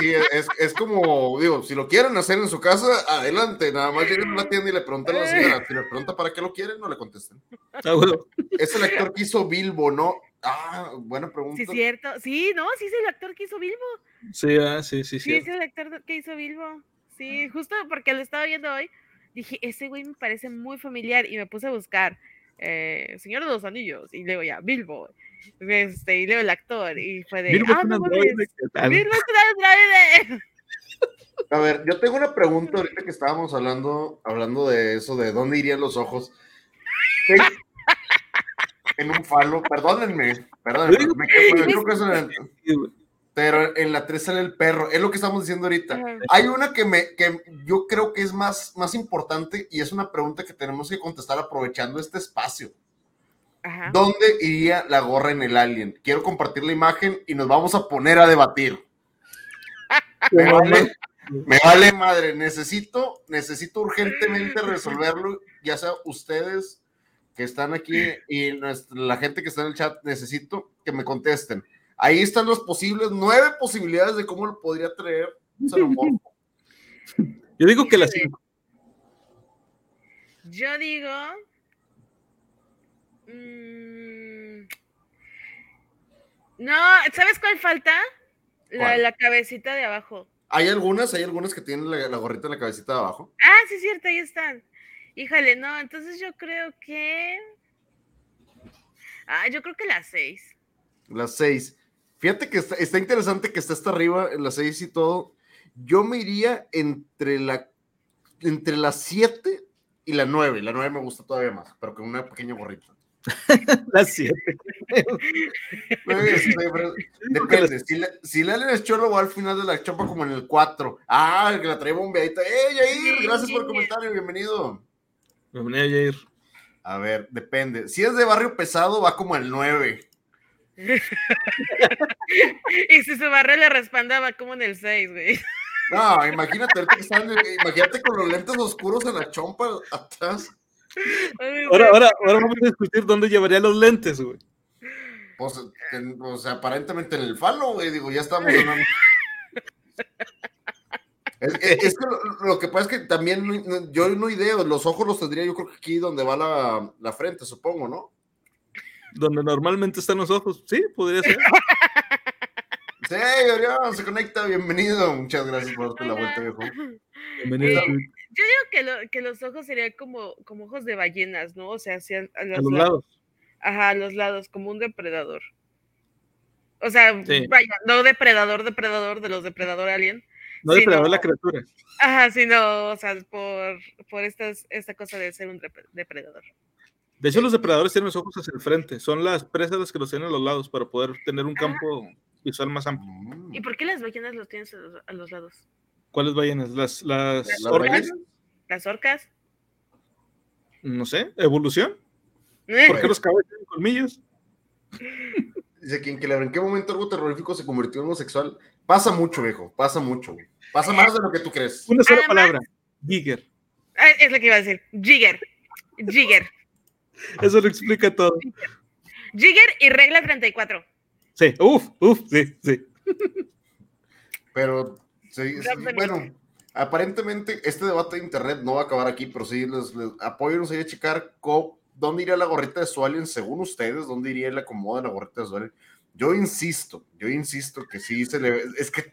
Sí, es, es como, digo, si lo quieren hacer en su casa, adelante, nada más lleguen a la tienda y le preguntan a la señora, si le pregunta para qué lo quieren, no le contesten. Ah, bueno. Es el actor que hizo Bilbo, ¿no? Ah, buena pregunta. Sí, cierto, sí, no, sí es el actor que hizo Bilbo. Sí, ah, sí, sí, sí. Sí, es el actor que hizo Bilbo. Sí, justo porque lo estaba viendo hoy, dije, ese güey me parece muy familiar y me puse a buscar eh, Señor de los Anillos y leo ya Bilbo este, y leo el actor y fue de Bilbo ah, no Bilbo es un androide A ver, yo tengo una pregunta ahorita que estábamos hablando, hablando de eso, de dónde irían los ojos. En un falo, perdónenme, perdónenme, me, me, en el, pero en la 3 sale el perro, es lo que estamos diciendo ahorita. Hay una que, me, que yo creo que es más, más importante y es una pregunta que tenemos que contestar aprovechando este espacio. Ajá. ¿Dónde iría la gorra en el alien? Quiero compartir la imagen y nos vamos a poner a debatir. Me vale, me vale madre, necesito, necesito urgentemente resolverlo, ya sea ustedes, que están aquí y la gente que está en el chat, necesito que me contesten. Ahí están los posibles, nueve posibilidades de cómo lo podría traer Yo digo que las cinco. Yo digo. Mm, no, ¿sabes cuál falta? La, la cabecita de abajo. Hay algunas, hay algunas que tienen la, gorrita en la cabecita de abajo. Ah, sí, es cierto, ahí están. Híjole, no, entonces yo creo que. Ah, yo creo que las seis. Las seis. Fíjate que está, interesante que está hasta arriba en las seis y todo. Yo me iría entre la entre las siete y la nueve. La nueve me gusta todavía más, pero con una pequeña gorrita. las siete. Depende. Si, la, si es cholo o al final de la chompa como en el 4. Ah, que la trae bombeadita. ¡Eh, Jair! Gracias por el comentario, bienvenido. Bienvenido, Jair. A ver, depende. Si es de barrio pesado, va como el 9. y si su barrio le respanda, va como en el 6, güey. No, imagínate, imagínate con los lentes oscuros en la chompa atrás. Ahora, ahora, ahora vamos a discutir dónde llevaría los lentes, güey. Pues, o sea, aparentemente en el falo, güey, digo, ya estamos en es, es, que lo, que pasa es que también yo no ideo, los ojos los tendría yo creo que aquí donde va la, la frente, supongo, ¿no? Donde normalmente están los ojos, sí, podría ser. Sí, Orión, se conecta, bienvenido. Muchas gracias por darte la vuelta, viejo. Bienvenido. Eh, yo digo que, que, los ojos serían como, como ojos de ballenas, ¿no? O sea, hacia a los, lados. Ajá, a los lados, como un depredador. O sea, vaya, no depredador, depredador de los depredador alien. No depredador la criatura. Ajá, sino, o sea, por, por estas, esta cosa de ser un depredador. De hecho, los depredadores tienen los ojos hacia el frente. Son las presas las que los tienen a los lados para poder tener un ah. campo visual más amplio. ¿Y por qué las ballenas los tienes a los, lados? ¿Cuáles ballenas? ¿Las, las, orcas? ¿Las orcas? No sé, evolución. Eh. ¿Por qué los caballos tienen colmillos? Dice quien que ¿en qué momento algo terrorífico se convirtió en homosexual? Pasa mucho, viejo, pasa mucho. Pasa más de lo que tú crees. Una sola palabra, Jigger. Ah, es lo que iba a decir, Jigger. Jigger. Eso lo explica todo. Jigger y regla 34. Sí, uff, uff, sí, sí. Pero, bueno, aparentemente este debate de internet no va a acabar aquí, pero sí, les, les apoyo, a checar dónde iría la gorrita de Sualien según ustedes, dónde iría el acomodo de la gorrita de Sualien. Yo insisto, yo insisto que sí se le... Es que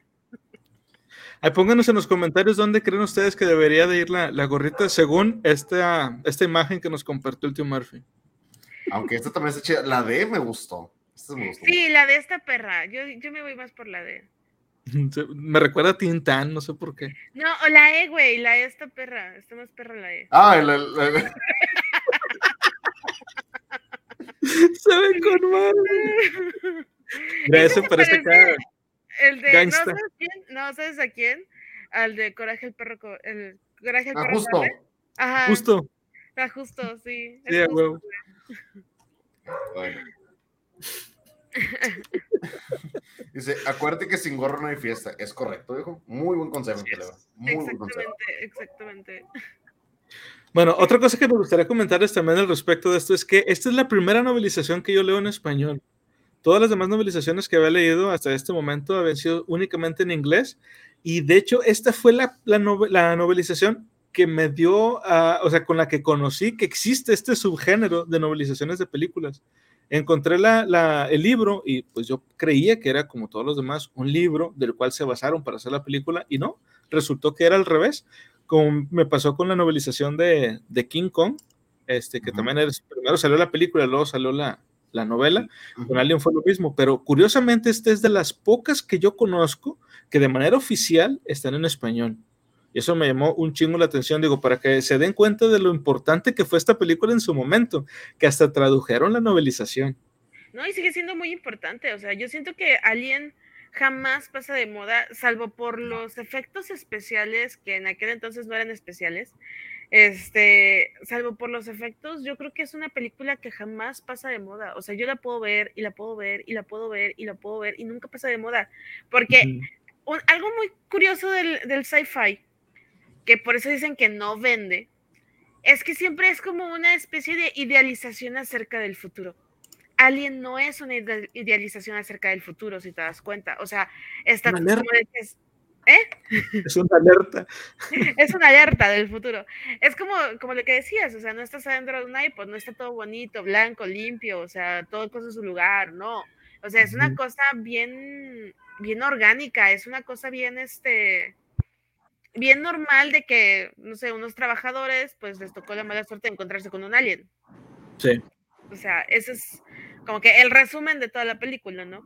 Ahí pónganos en los comentarios dónde creen ustedes que debería de ir la, la gorrita según esta, esta imagen que nos compartió el tío Murphy. Aunque esta también está chida. La D me gustó. Sí, la de esta perra. Yo, yo me voy más por la D. Me recuerda a Tintan, no sé por qué. No, o la E, güey, la E esta perra. Está más perra la E. Ah, la, la... Se ven con madre. Mira, ese parece acá. El de, ¿no sabes, quién? ¿no sabes a quién? Al de Coraje el perro, el Coraje el ah, perro. justo. Ajá. Justo. Ah, justo, sí. Sí, huevo. Bueno. Dice, acuérdate que sin gorro no hay fiesta. Es correcto, hijo. Muy buen consejo, Muy exactamente, buen consejo. exactamente. Bueno, otra cosa que me gustaría comentarles también al respecto de esto es que esta es la primera novelización que yo leo en español. Todas las demás novelizaciones que había leído hasta este momento habían sido únicamente en inglés. Y de hecho, esta fue la, la, novelización que me dio, o sea, con la que conocí que existe este subgénero de novelizaciones de películas. Encontré la, el libro y pues yo creía que era como todos los demás, un libro del cual se basaron para hacer la película y no, resultó que era al revés, como me pasó con la novelización de, de King Kong, este, que también es, primero salió la película, luego salió la, la novela. Con Alien fue lo mismo, pero curiosamente esta es de las pocas que yo conozco que de manera oficial están en español. Y eso me llamó un chingo la atención, digo, para que se den cuenta de lo importante que fue esta película en su momento, que hasta tradujeron la novelización. No, y sigue siendo muy importante, o sea, yo siento que Alien jamás pasa de moda, salvo por los efectos especiales, que en aquel entonces no eran especiales, este, salvo por los efectos, yo creo que es una película que jamás pasa de moda. O sea, yo la puedo ver y la puedo ver y la puedo ver y la puedo ver y nunca pasa de moda. Porque algo muy curioso del, del sci-fi, que por eso dicen que no vende, es que siempre es como una especie de idealización acerca del futuro. Alien no es una idealización acerca del futuro, si te das cuenta. O sea, está como ¿eh? Es una alerta. es una alerta del futuro. Es como, como lo que decías, o sea, no estás adentro de un iPod, no está todo bonito, blanco, limpio, o sea, todo cosa en su lugar, no. O sea, es una cosa bien, bien orgánica, es una cosa bien, este, bien normal de que, no sé, unos trabajadores, pues les tocó la mala suerte de encontrarse con un alien. Sí. O sea, ese es como que el resumen de toda la película, ¿no?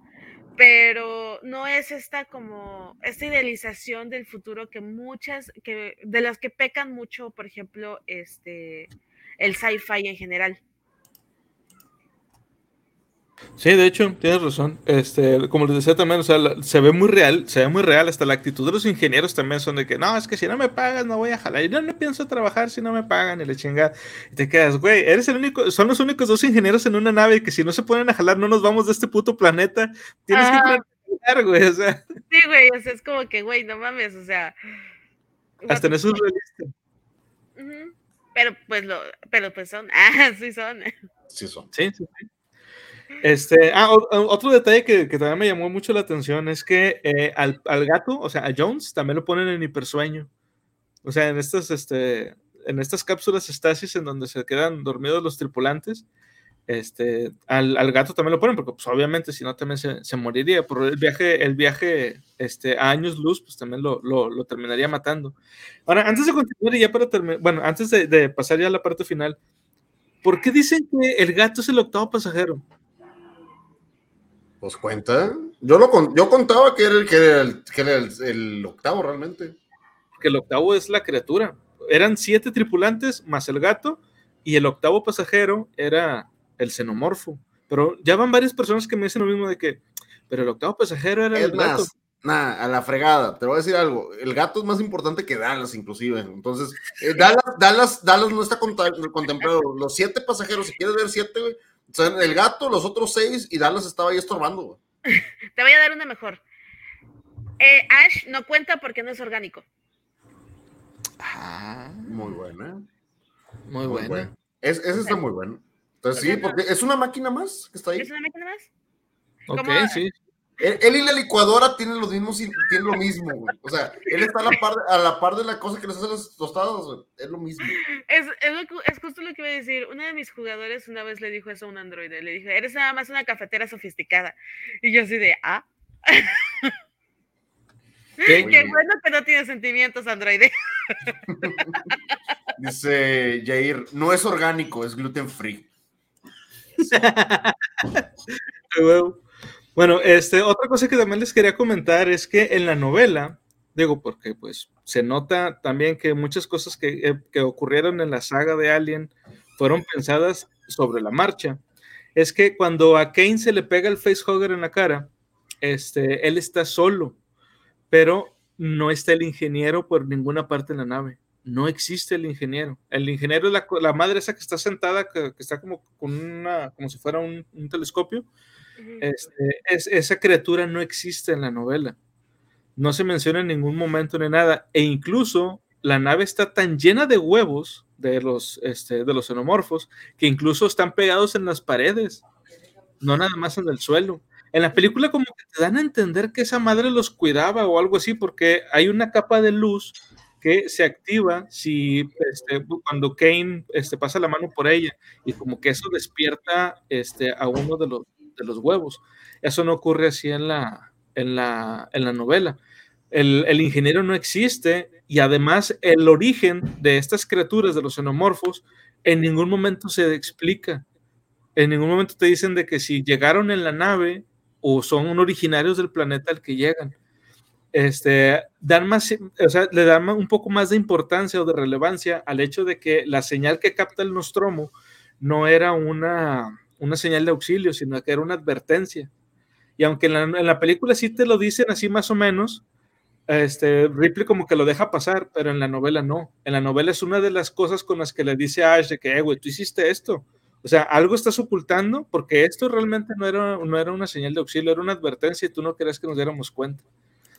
Pero no es esta como, esta idealización del futuro que muchas, que, de las que pecan mucho, por ejemplo, este, el sci-fi en general. Sí, de hecho, tienes razón. Este, como les decía también, o sea, se ve muy real, se ve muy real. Hasta la actitud de los ingenieros también son de que no, es que si no me pagas, no voy a jalar. Y no, no pienso trabajar si no me pagan y le chinga. Y te quedas, güey, eres el único, son los únicos dos ingenieros en una nave que si no se ponen a jalar, no nos vamos de este puto planeta. Tienes que planificar, güey, o sea. Sí, güey, o sea, es como que, güey, no mames, o sea. Hasta en eso es realista. Pero pues lo, pero pues son, ah, sí son. Sí son. Sí, sí, sí. Este, ah, otro detalle que, que, también me llamó mucho la atención es que eh, al, al, gato, o sea, a Jones, también lo ponen en hipersueño. O sea, en estas, este, en estas cápsulas estasis en donde se quedan dormidos los tripulantes, este, al, al gato también lo ponen, porque pues, obviamente si no también se, se, moriría. Por el viaje, el viaje este, a años luz, pues también lo, lo, lo terminaría matando. Ahora, antes de continuar y ya para terminar, bueno, antes de, de pasar ya a la parte final, ¿por qué dicen que el gato es el octavo pasajero? Pues cuenta. Yo, lo, yo contaba que era, el, que era, el, que era el, octavo realmente. Que el octavo es la criatura. Eran siete tripulantes más el gato y el octavo pasajero era el xenomorfo. Pero ya van varias personas que me dicen lo mismo de que, pero el octavo pasajero era el gato. Nada, a la fregada. Te voy a decir algo. El gato es más importante que Dallas, inclusive. Entonces, eh, Dallas, Dallas, Dallas no está contemplado. Los siete pasajeros, si quieres ver siete, güey, son el gato, los otros seis, y Dallas estaba ahí estorbando, Te voy a dar una mejor. Eh, Ash no cuenta porque no es orgánico. Ah, muy buena. Muy, buena. Es, ese está muy bueno. Entonces, sí, porque es una máquina más que está ahí. ¿Es una máquina más? Ok, sí. Él, y la licuadora tienen los mismos, tienen lo mismo, güey. O sea, él está a la par, a la par de la cosa que les hace los tostados, Es lo mismo. Es, es, justo lo que iba a decir. Uno de mis jugadores una vez le dijo eso a un androide. Le dijo, eres nada más una cafetera sofisticada. Y yo así de, ah. Qué bueno que no tiene sentimientos, androide. Dice Jair, no es orgánico, es gluten free. Bueno, este, otra cosa que también les quería comentar es que en la novela, digo, porque pues se nota también que muchas cosas que, eh, que ocurrieron en la saga de Alien fueron pensadas sobre la marcha. Es que cuando a Kane se le pega el facehugger en la cara, este, él está solo, pero no está el ingeniero por ninguna parte en la nave. No existe el ingeniero. El ingeniero es la, la madre esa que está sentada, que, está como con una, como si fuera un telescopio, este, es, esa criatura no existe en la novela. No se menciona en ningún momento ni nada. E incluso la nave está tan llena de huevos de los, este, de los xenomorfos que incluso están pegados en las paredes, no nada más en el suelo. En la película como que te dan a entender que esa madre los cuidaba o algo así, porque hay una capa de luz que se activa si este, cuando Kane este, pasa la mano por ella y como que eso despierta a uno de los, de los huevos. Eso no ocurre así en la, en la, en la novela. El, el, ingeniero no existe y además el origen de estas criaturas, de los xenomorfos, en ningún momento se explica. En ningún momento te dicen de que si llegaron en la nave o son originarios del planeta al que llegan. Este, dan más, o sea, le dan un poco más de importancia o de relevancia al hecho de que la señal que capta el Nostromo no era una, una señal de auxilio, sino que era una advertencia. Y aunque en la, película sí te lo dicen así más o menos, este, Ripley como que lo deja pasar, pero en la novela no. En la novela es una de las cosas con las que le dice a Ash de que, eh, güey, tú hiciste esto. O sea, algo estás ocultando porque esto realmente no era, no era una señal de auxilio, era una advertencia y tú no querías que nos diéramos cuenta.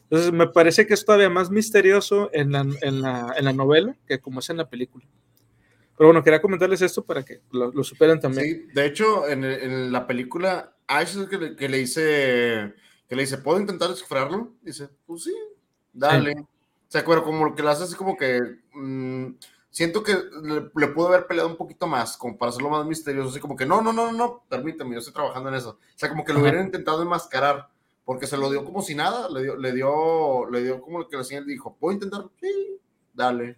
Entonces, me parece que es todavía más misterioso en la, en la, en la novela que como es en la película. Pero bueno, quería comentarles esto para que lo, lo superen también. Sí, de hecho, en, en la película, Ash es que le, que le dice, que le dice, ¿puedo intentar descifrarlo? Dice, pues sí, dale. O sea, pero como lo que le hace así como que mmm, siento que le, le, pudo haber peleado un poquito más, como para hacerlo más misterioso, así como que no, no, no, no, permíteme, yo estoy trabajando en eso. O sea, como que lo hubieran intentado enmascarar, porque se lo dio como si nada, le dio, le dio, le dio como lo que la señora dijo, ¿puedo intentarlo? Sí, dale.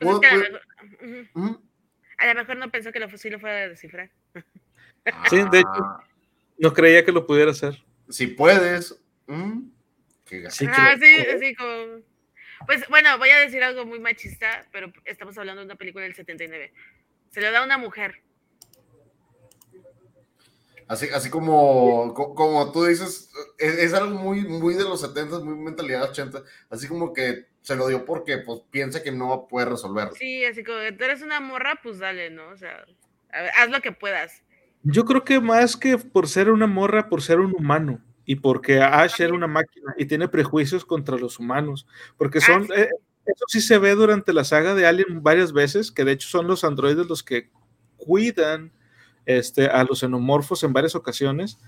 Pues es que a, lo mejor, uh -huh. a, lo mejor, no pensó que lo, sí lo fuera a descifrar. Sí, de hecho, no creía que lo pudiera hacer. Si puedes. ¿Mm? Sí, ah, sí, sí, como... Pues bueno, voy a decir algo muy machista, pero estamos hablando de una película del 79. Se lo da a una mujer. Así, así como, como tú dices, es, es, algo muy, muy de los 70, muy mentalidad 80. Así como que se lo dio porque pues, piensa que no puede resolverlo. Sí, así como tú eres una morra, pues dale, ¿no? O sea, ver, haz lo que puedas. Yo creo que más que por ser una morra, por ser un humano y porque Ash era una máquina y tiene prejuicios contra los humanos, porque son, eh, eso sí se ve durante la saga de Alien varias veces, que de hecho son los androides los que cuidan este, a los xenomorfos en varias ocasiones,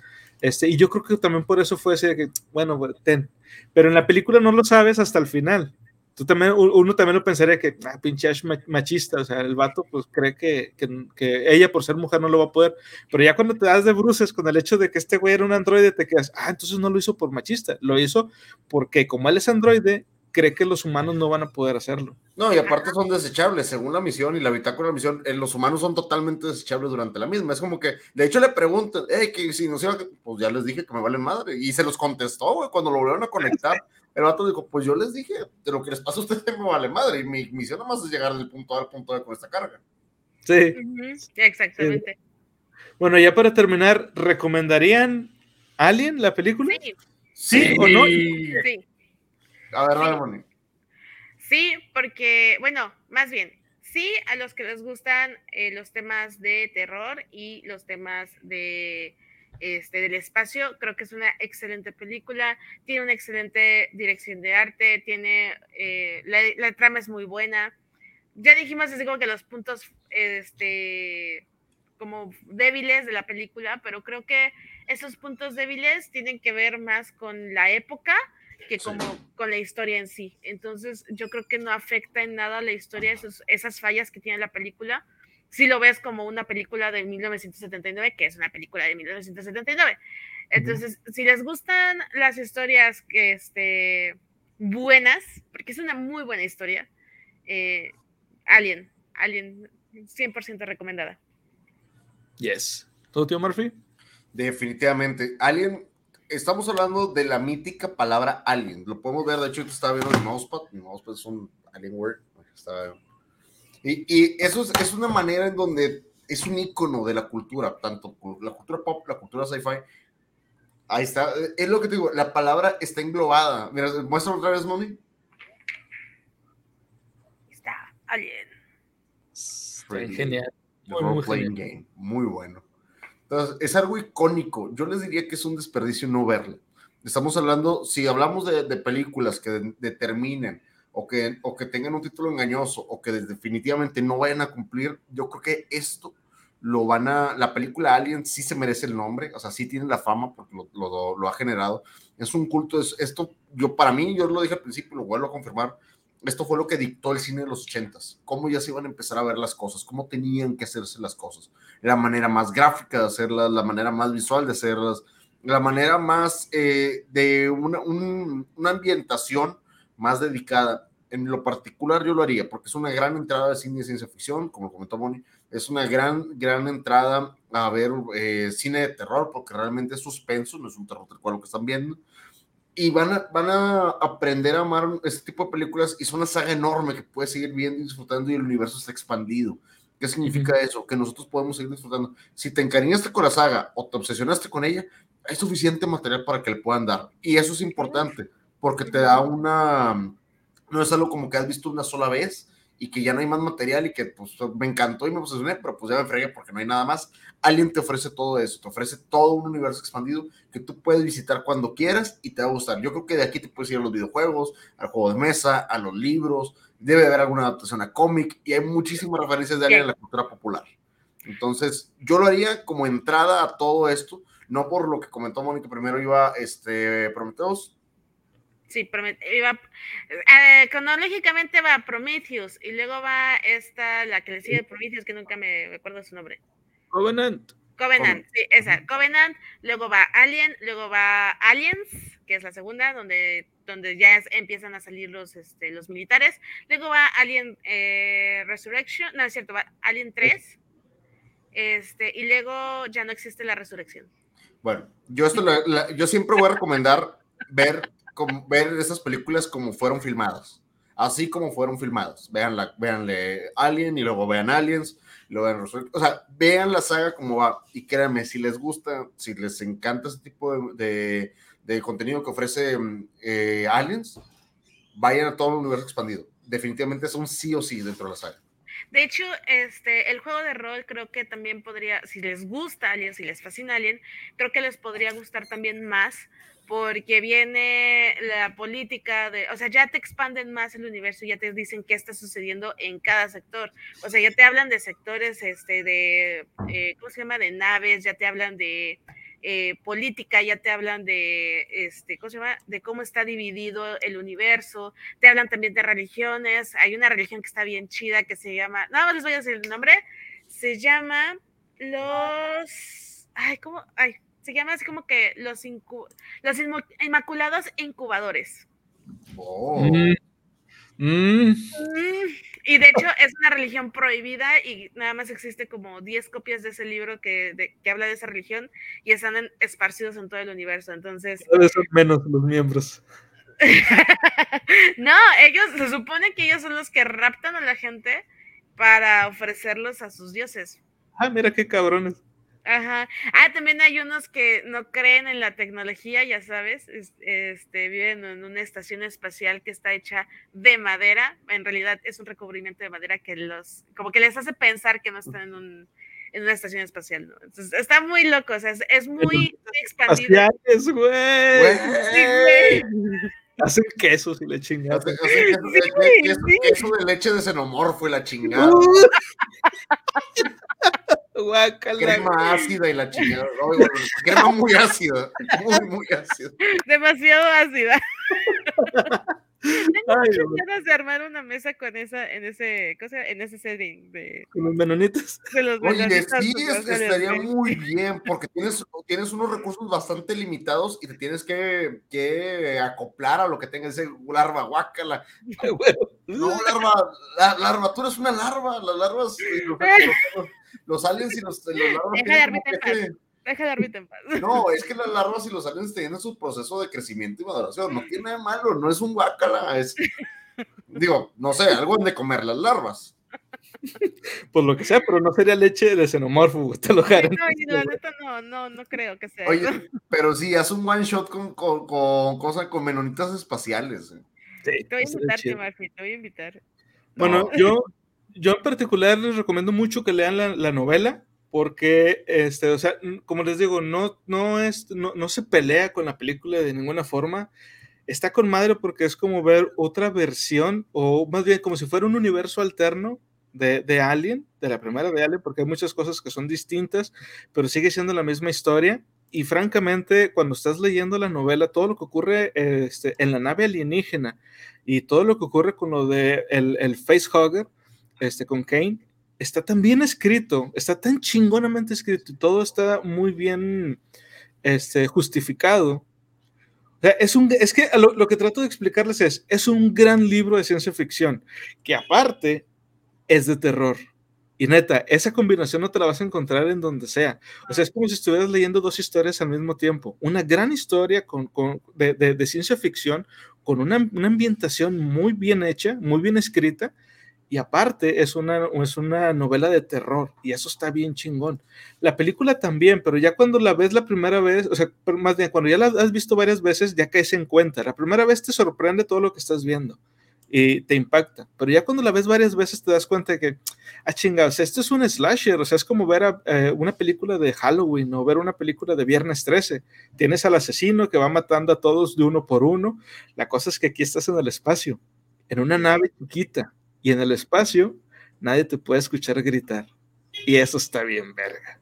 este, y yo creo que también por eso fue ese que, bueno, ten, pero en la película no lo sabes hasta el final, tú también, uno también lo pensaría que, ah, pinche Ash machista, o sea, el vato pues cree que, que, que, ella por ser mujer no lo va a poder, pero ya cuando te das de bruces con el hecho de que este güey era un androide, te quedas, ah, entonces no lo hizo por machista, lo hizo porque como él es androide, cree que los humanos no van a poder hacerlo. No, y aparte son desechables, según la misión y la bitácora de la misión, eh, los humanos son totalmente desechables durante la misma. Es como que, de hecho, le preguntan, hey, que si no se pues ya les dije que me valen madre. Y se los contestó, güey, cuando lo volvieron a conectar. El vato dijo, pues yo les dije, de lo que les pasa a ustedes me vale madre. Y mi misión nomás es llegar del punto A al punto B con esta carga. Sí. Uh -huh. Exactamente. Sí. Bueno, ya para terminar, ¿recomendarían Alien, la película? Sí. ¿Sí, ¿Sí o no? Sí. A ver, Moni. Sí, porque, bueno, más bien, sí a los que les gustan eh, los temas de terror y los temas de este, del espacio, creo que es una excelente película, tiene una excelente dirección de arte, tiene, eh, la, la, trama es muy buena. Ya dijimos así como que los puntos, este, como débiles de la película, pero creo que esos puntos débiles tienen que ver más con la época que como sí. con la historia en sí. Entonces, yo creo que no afecta en nada la historia, esos, esas fallas que tiene la película. Si lo ves como una película de 1979, que es una película de 1979. Entonces, uh -huh. si les gustan las historias que, este, buenas, porque es una muy buena historia, eh, Alien, Alien, 100% recomendada. Yes. ¿Todo tío Murphy? Definitivamente. Alien estamos hablando de la mítica palabra alien. Lo podemos ver, de hecho, estaba viendo el mousepad. El mousepad es un alien word. Y, y, eso es, es, una manera en donde es un icono de la cultura, tanto la cultura pop, la cultura sci-fi. Ahí está. Es lo que te digo, la palabra está englobada. Mira, muestra otra vez, Moni. Está alien. Pretty, genial. Muy, muy, genial. Game. muy bueno. Entonces, es algo icónico. Yo les diría que es un desperdicio no verla. Estamos hablando, si hablamos de, de películas que determinen o que, o que tengan un título engañoso o que definitivamente no vayan a cumplir, yo creo que esto lo van a, la película Alien sí se merece el nombre, o sea, sí tiene la fama porque lo, ha generado. Es un culto, es, esto, yo para mí, yo lo dije al principio, lo vuelvo a confirmar, esto fue lo que dictó el cine de los ochentas, cómo ya se iban a empezar a ver las cosas, cómo tenían que hacerse las cosas, la manera más gráfica de hacerlas, la manera más visual de hacerlas, la manera más eh, de una, un, una, ambientación más dedicada. En lo particular yo lo haría, porque es una gran entrada de cine de ciencia ficción, como comentó Moni, es una gran, gran entrada a ver eh, cine de terror, porque realmente es suspenso, no es un terror tal cual lo que están viendo, y van a, van a aprender a amar este tipo de películas y es una saga enorme que puedes seguir viendo y disfrutando y el universo está expandido. ¿Qué significa eso? Que nosotros podemos seguir disfrutando. Si te encariñaste con la saga o te obsesionaste con ella, hay suficiente material para que le puedan dar. Y eso es importante porque te da una... No es algo como que has visto una sola vez y que ya no hay más material y que pues me encantó y me emocioné, pero pues ya me fregué porque no hay nada más. Alguien te ofrece todo eso, te ofrece todo un universo expandido que tú puedes visitar cuando quieras y te va a gustar. Yo creo que de aquí te puedes ir a los videojuegos, al juego de mesa, a los libros, debe haber alguna adaptación a cómic y hay muchísimas referencias de Alien en la cultura popular. Entonces, yo lo haría como entrada a todo esto, no por lo que comentó Mónica, primero iba este Prometheus. Sí, iba, eh, cronológicamente va Prometheus y luego va esta, la que le sigue Prometheus, que nunca me acuerdo su nombre. Covenant. Covenant, sí, esa, Covenant, luego va Alien, luego va Aliens, que es la segunda, donde, donde ya empiezan a salir los, este, los militares, luego va Alien eh, Resurrection, no es cierto, va Alien 3, este, y luego ya no existe la resurrección. Bueno, yo, esto yo siempre voy a recomendar ver, como, ver esas películas como fueron filmadas, así como fueron filmadas. Vean la, veanle Alien y luego vean Aliens, lo vean O sea, vean la saga como va y créanme, si les gusta, si les encanta ese tipo de, de, contenido que ofrece eh, Aliens, vayan a todo el universo expandido. Definitivamente es un sí o sí dentro de la saga. De hecho, este, el juego de rol creo que también podría, si les gusta Alien, si les fascina Alien, creo que les podría gustar también más porque viene la política de, o sea, ya te expanden más el universo, ya te dicen qué está sucediendo en cada sector. O sea, ya te hablan de sectores, este, de, eh, ¿cómo se llama? De naves, ya te hablan de eh, política, ya te hablan de, este, ¿cómo se llama? De cómo está dividido el universo, te hablan también de religiones, hay una religión que está bien chida que se llama, no, les voy a decir el nombre, se llama los, ay, ¿cómo? Ay, se llama así como que los, los Inmaculados Incubadores. Oh. Mm. Mm. Mm. Y de hecho es una religión prohibida y nada más existe como 10 copias de ese libro que, que habla de esa religión y están esparcidos en todo el universo. Entonces... son menos los miembros. no, ellos, se supone que ellos son los que raptan a la gente para ofrecerlos a sus dioses. Ah, mira qué cabrones. Ajá. Ah, también hay unos que no creen en la tecnología, ya sabes, este, viven en una estación espacial que está hecha de madera. En realidad es un recubrimiento de madera que los, como que les hace pensar que no están en, un, en una estación espacial, ¿no? Entonces, está muy loco, o sea, es, muy expandido. güey. Sí, güey. Hacen quesos y le chingan. Hacen, queso, de leche de xenomorfo y la chingada. Crema ácida y la chingada. Crema muy ácida. Muy, muy ácida. Demasiado ácida. Tengo muchas ganas de armar una mesa con esa, en ese, cosa, en ese setting de. Con los menonitos. Oye, sí, estaría muy bien, porque tienes, tienes unos recursos bastante limitados y te tienes que, que acoplar a lo que tenga ese larva guácala. no, larva, la, larva, tú eres una larva, las larvas, los, los, aliens y los, los larvas. Deja de dormirte en paz. No, es que las larvas y los aliens tienen su proceso de crecimiento y maduración. No tiene nada malo, no es un guacala. Es, digo, no sé, algo de comer las larvas. Pues lo que sea, pero no sería leche de xenomorfo, te lo jaro. No, la neta no, no, no creo que sea. Oye, pero sí, haz un one shot con, con, con cosas, con menonitas espaciales. Eh. Sí, te voy a invitar, te voy a invitar. Bueno, yo, yo en particular les recomiendo mucho que lean la, la novela porque, este, o sea, como les digo, no, no, es, no, no, se pelea con la película de ninguna forma. Está con madre porque es como ver otra versión, o más bien como si fuera un universo alterno de, de Alien, de la primera de Alien, porque hay muchas cosas que son distintas, pero sigue siendo la misma historia. Y francamente, cuando estás leyendo la novela, todo lo que ocurre este, en la nave alienígena y todo lo que ocurre con lo de el, el facehugger, este, con Kane, está tan bien escrito, está tan chingonamente escrito todo está muy bien este, justificado. es, un, es que lo, lo, que trato de explicarles es, es un gran libro de ciencia ficción, que aparte es de terror. Y neta, esa combinación no te la vas a encontrar en donde sea. O sea, es como si estuvieras leyendo dos historias al mismo tiempo. Una gran historia con, con, de, de, de, ciencia ficción, con una, una ambientación muy bien hecha, muy bien escrita, y aparte es una, es una novela de terror y eso está bien chingón. La película también, pero ya cuando la ves la primera vez, o sea, más bien cuando ya la has visto varias veces, ya caes en cuenta. La primera vez te sorprende todo lo que estás viendo y te impacta. Pero ya cuando la ves varias veces te das cuenta de que, ah, chingados, esto es un slasher, o sea, es como ver eh, una película de Halloween o ver una película de Viernes 13. Tienes al asesino que va matando a todos de uno por uno. La cosa es que aquí estás en el espacio, en una nave chiquita, y en el espacio nadie te puede escuchar gritar. Y eso está bien, verga.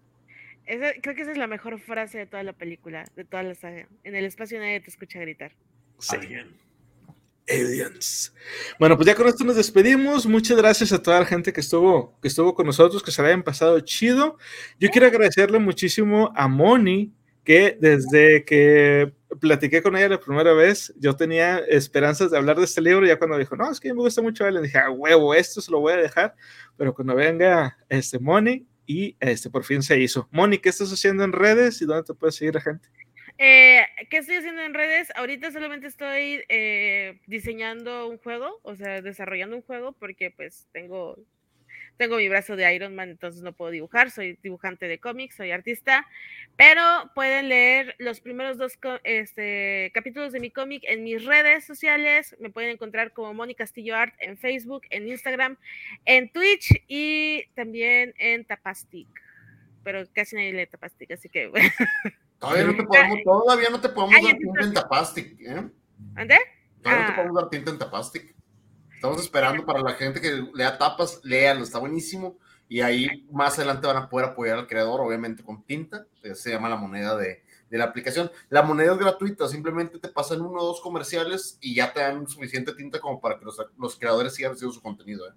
creo que esa es la mejor frase de toda la película, de toda la saga. En el espacio nadie te escucha gritar. Sí. Aliens. Bueno, pues ya con esto nos despedimos. Muchas gracias a toda la gente que estuvo, que estuvo con nosotros, que se la hayan pasado chido. Yo quiero agradecerle muchísimo a Moni, que desde que platiqué con ella la primera vez, yo tenía esperanzas de hablar de este libro. Ya cuando dijo, no, es que me gusta mucho, le dije, a huevo, esto se lo voy a dejar. Pero cuando venga este Moni, y este por fin se hizo. Moni, ¿qué estás haciendo en redes y dónde te puede seguir la gente? Eh, ¿Qué estoy haciendo en redes? Ahorita solamente estoy eh, diseñando un juego, o sea, desarrollando un juego, porque pues tengo, tengo mi brazo de Iron Man, entonces no puedo dibujar, soy dibujante de cómics, soy artista, pero pueden leer los primeros dos este, capítulos de mi cómic en mis redes sociales, me pueden encontrar como Moni Castillo Art en Facebook, en Instagram, en Twitch y también en Tapastic, pero casi nadie lee Tapastic, así que bueno. Todavía no te podemos, todavía no te podemos dar tinta en Tapastic, ¿eh? ¿Ande? Todavía no te ah. podemos dar tinta en Tapastic. Estamos esperando para la gente que lea tapas, léalo, está buenísimo. Y ahí más adelante van a poder apoyar al creador, obviamente con tinta, se llama la moneda de, de la aplicación. La moneda es gratuita, simplemente te pasan uno o dos comerciales y ya te dan suficiente tinta como para que los, los creadores sigan haciendo su contenido. ¿eh?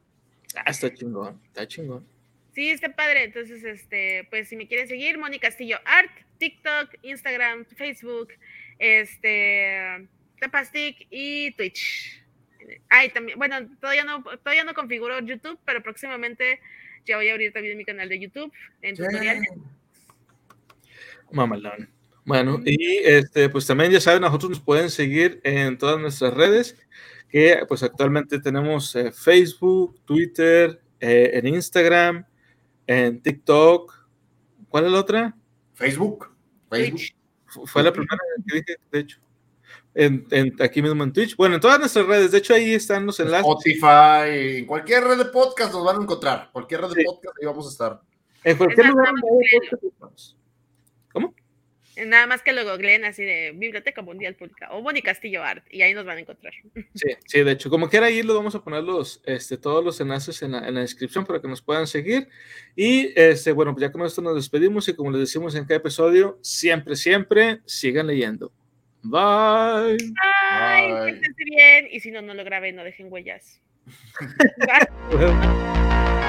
Ah, está chingón, está chingón. Sí, está padre. Entonces, este, pues si me quieren seguir, Moni Castillo Art, TikTok, Instagram, Facebook, este, Tapastic y Twitch. Ay, también, bueno, todavía no, todavía no configuro YouTube, pero próximamente ya voy a abrir también mi canal de YouTube en tutoriales. Mamalón. Bueno, y este, pues también ya saben, nosotros nos pueden seguir en todas nuestras redes, que pues actualmente tenemos eh, Facebook, Twitter, eh, en Instagram, en TikTok. ¿Cuál es la otra? Facebook. Facebook. Fue la primera que dije, de hecho. En, aquí mismo en Twitch. Bueno, en todas nuestras redes. De hecho, ahí están los enlaces. Spotify, en cualquier red de podcast nos van a encontrar. Cualquier red de podcast ahí vamos a estar. En cualquier lugar. ¿Cómo? Nada más que lo googleen así de Biblioteca Mundial Pública o Boni Castillo Art y ahí nos van a encontrar. Sí, sí, de hecho, como quiera, ahí lo vamos a poner los, este, todos los enlaces en la, en la, descripción para que nos puedan seguir. Y este, bueno, pues ya con esto nos despedimos y como les decimos en cada episodio, siempre, siempre sigan leyendo. Bye. Bye. Bye. bien. Y si no, no lo graben, no dejen huellas.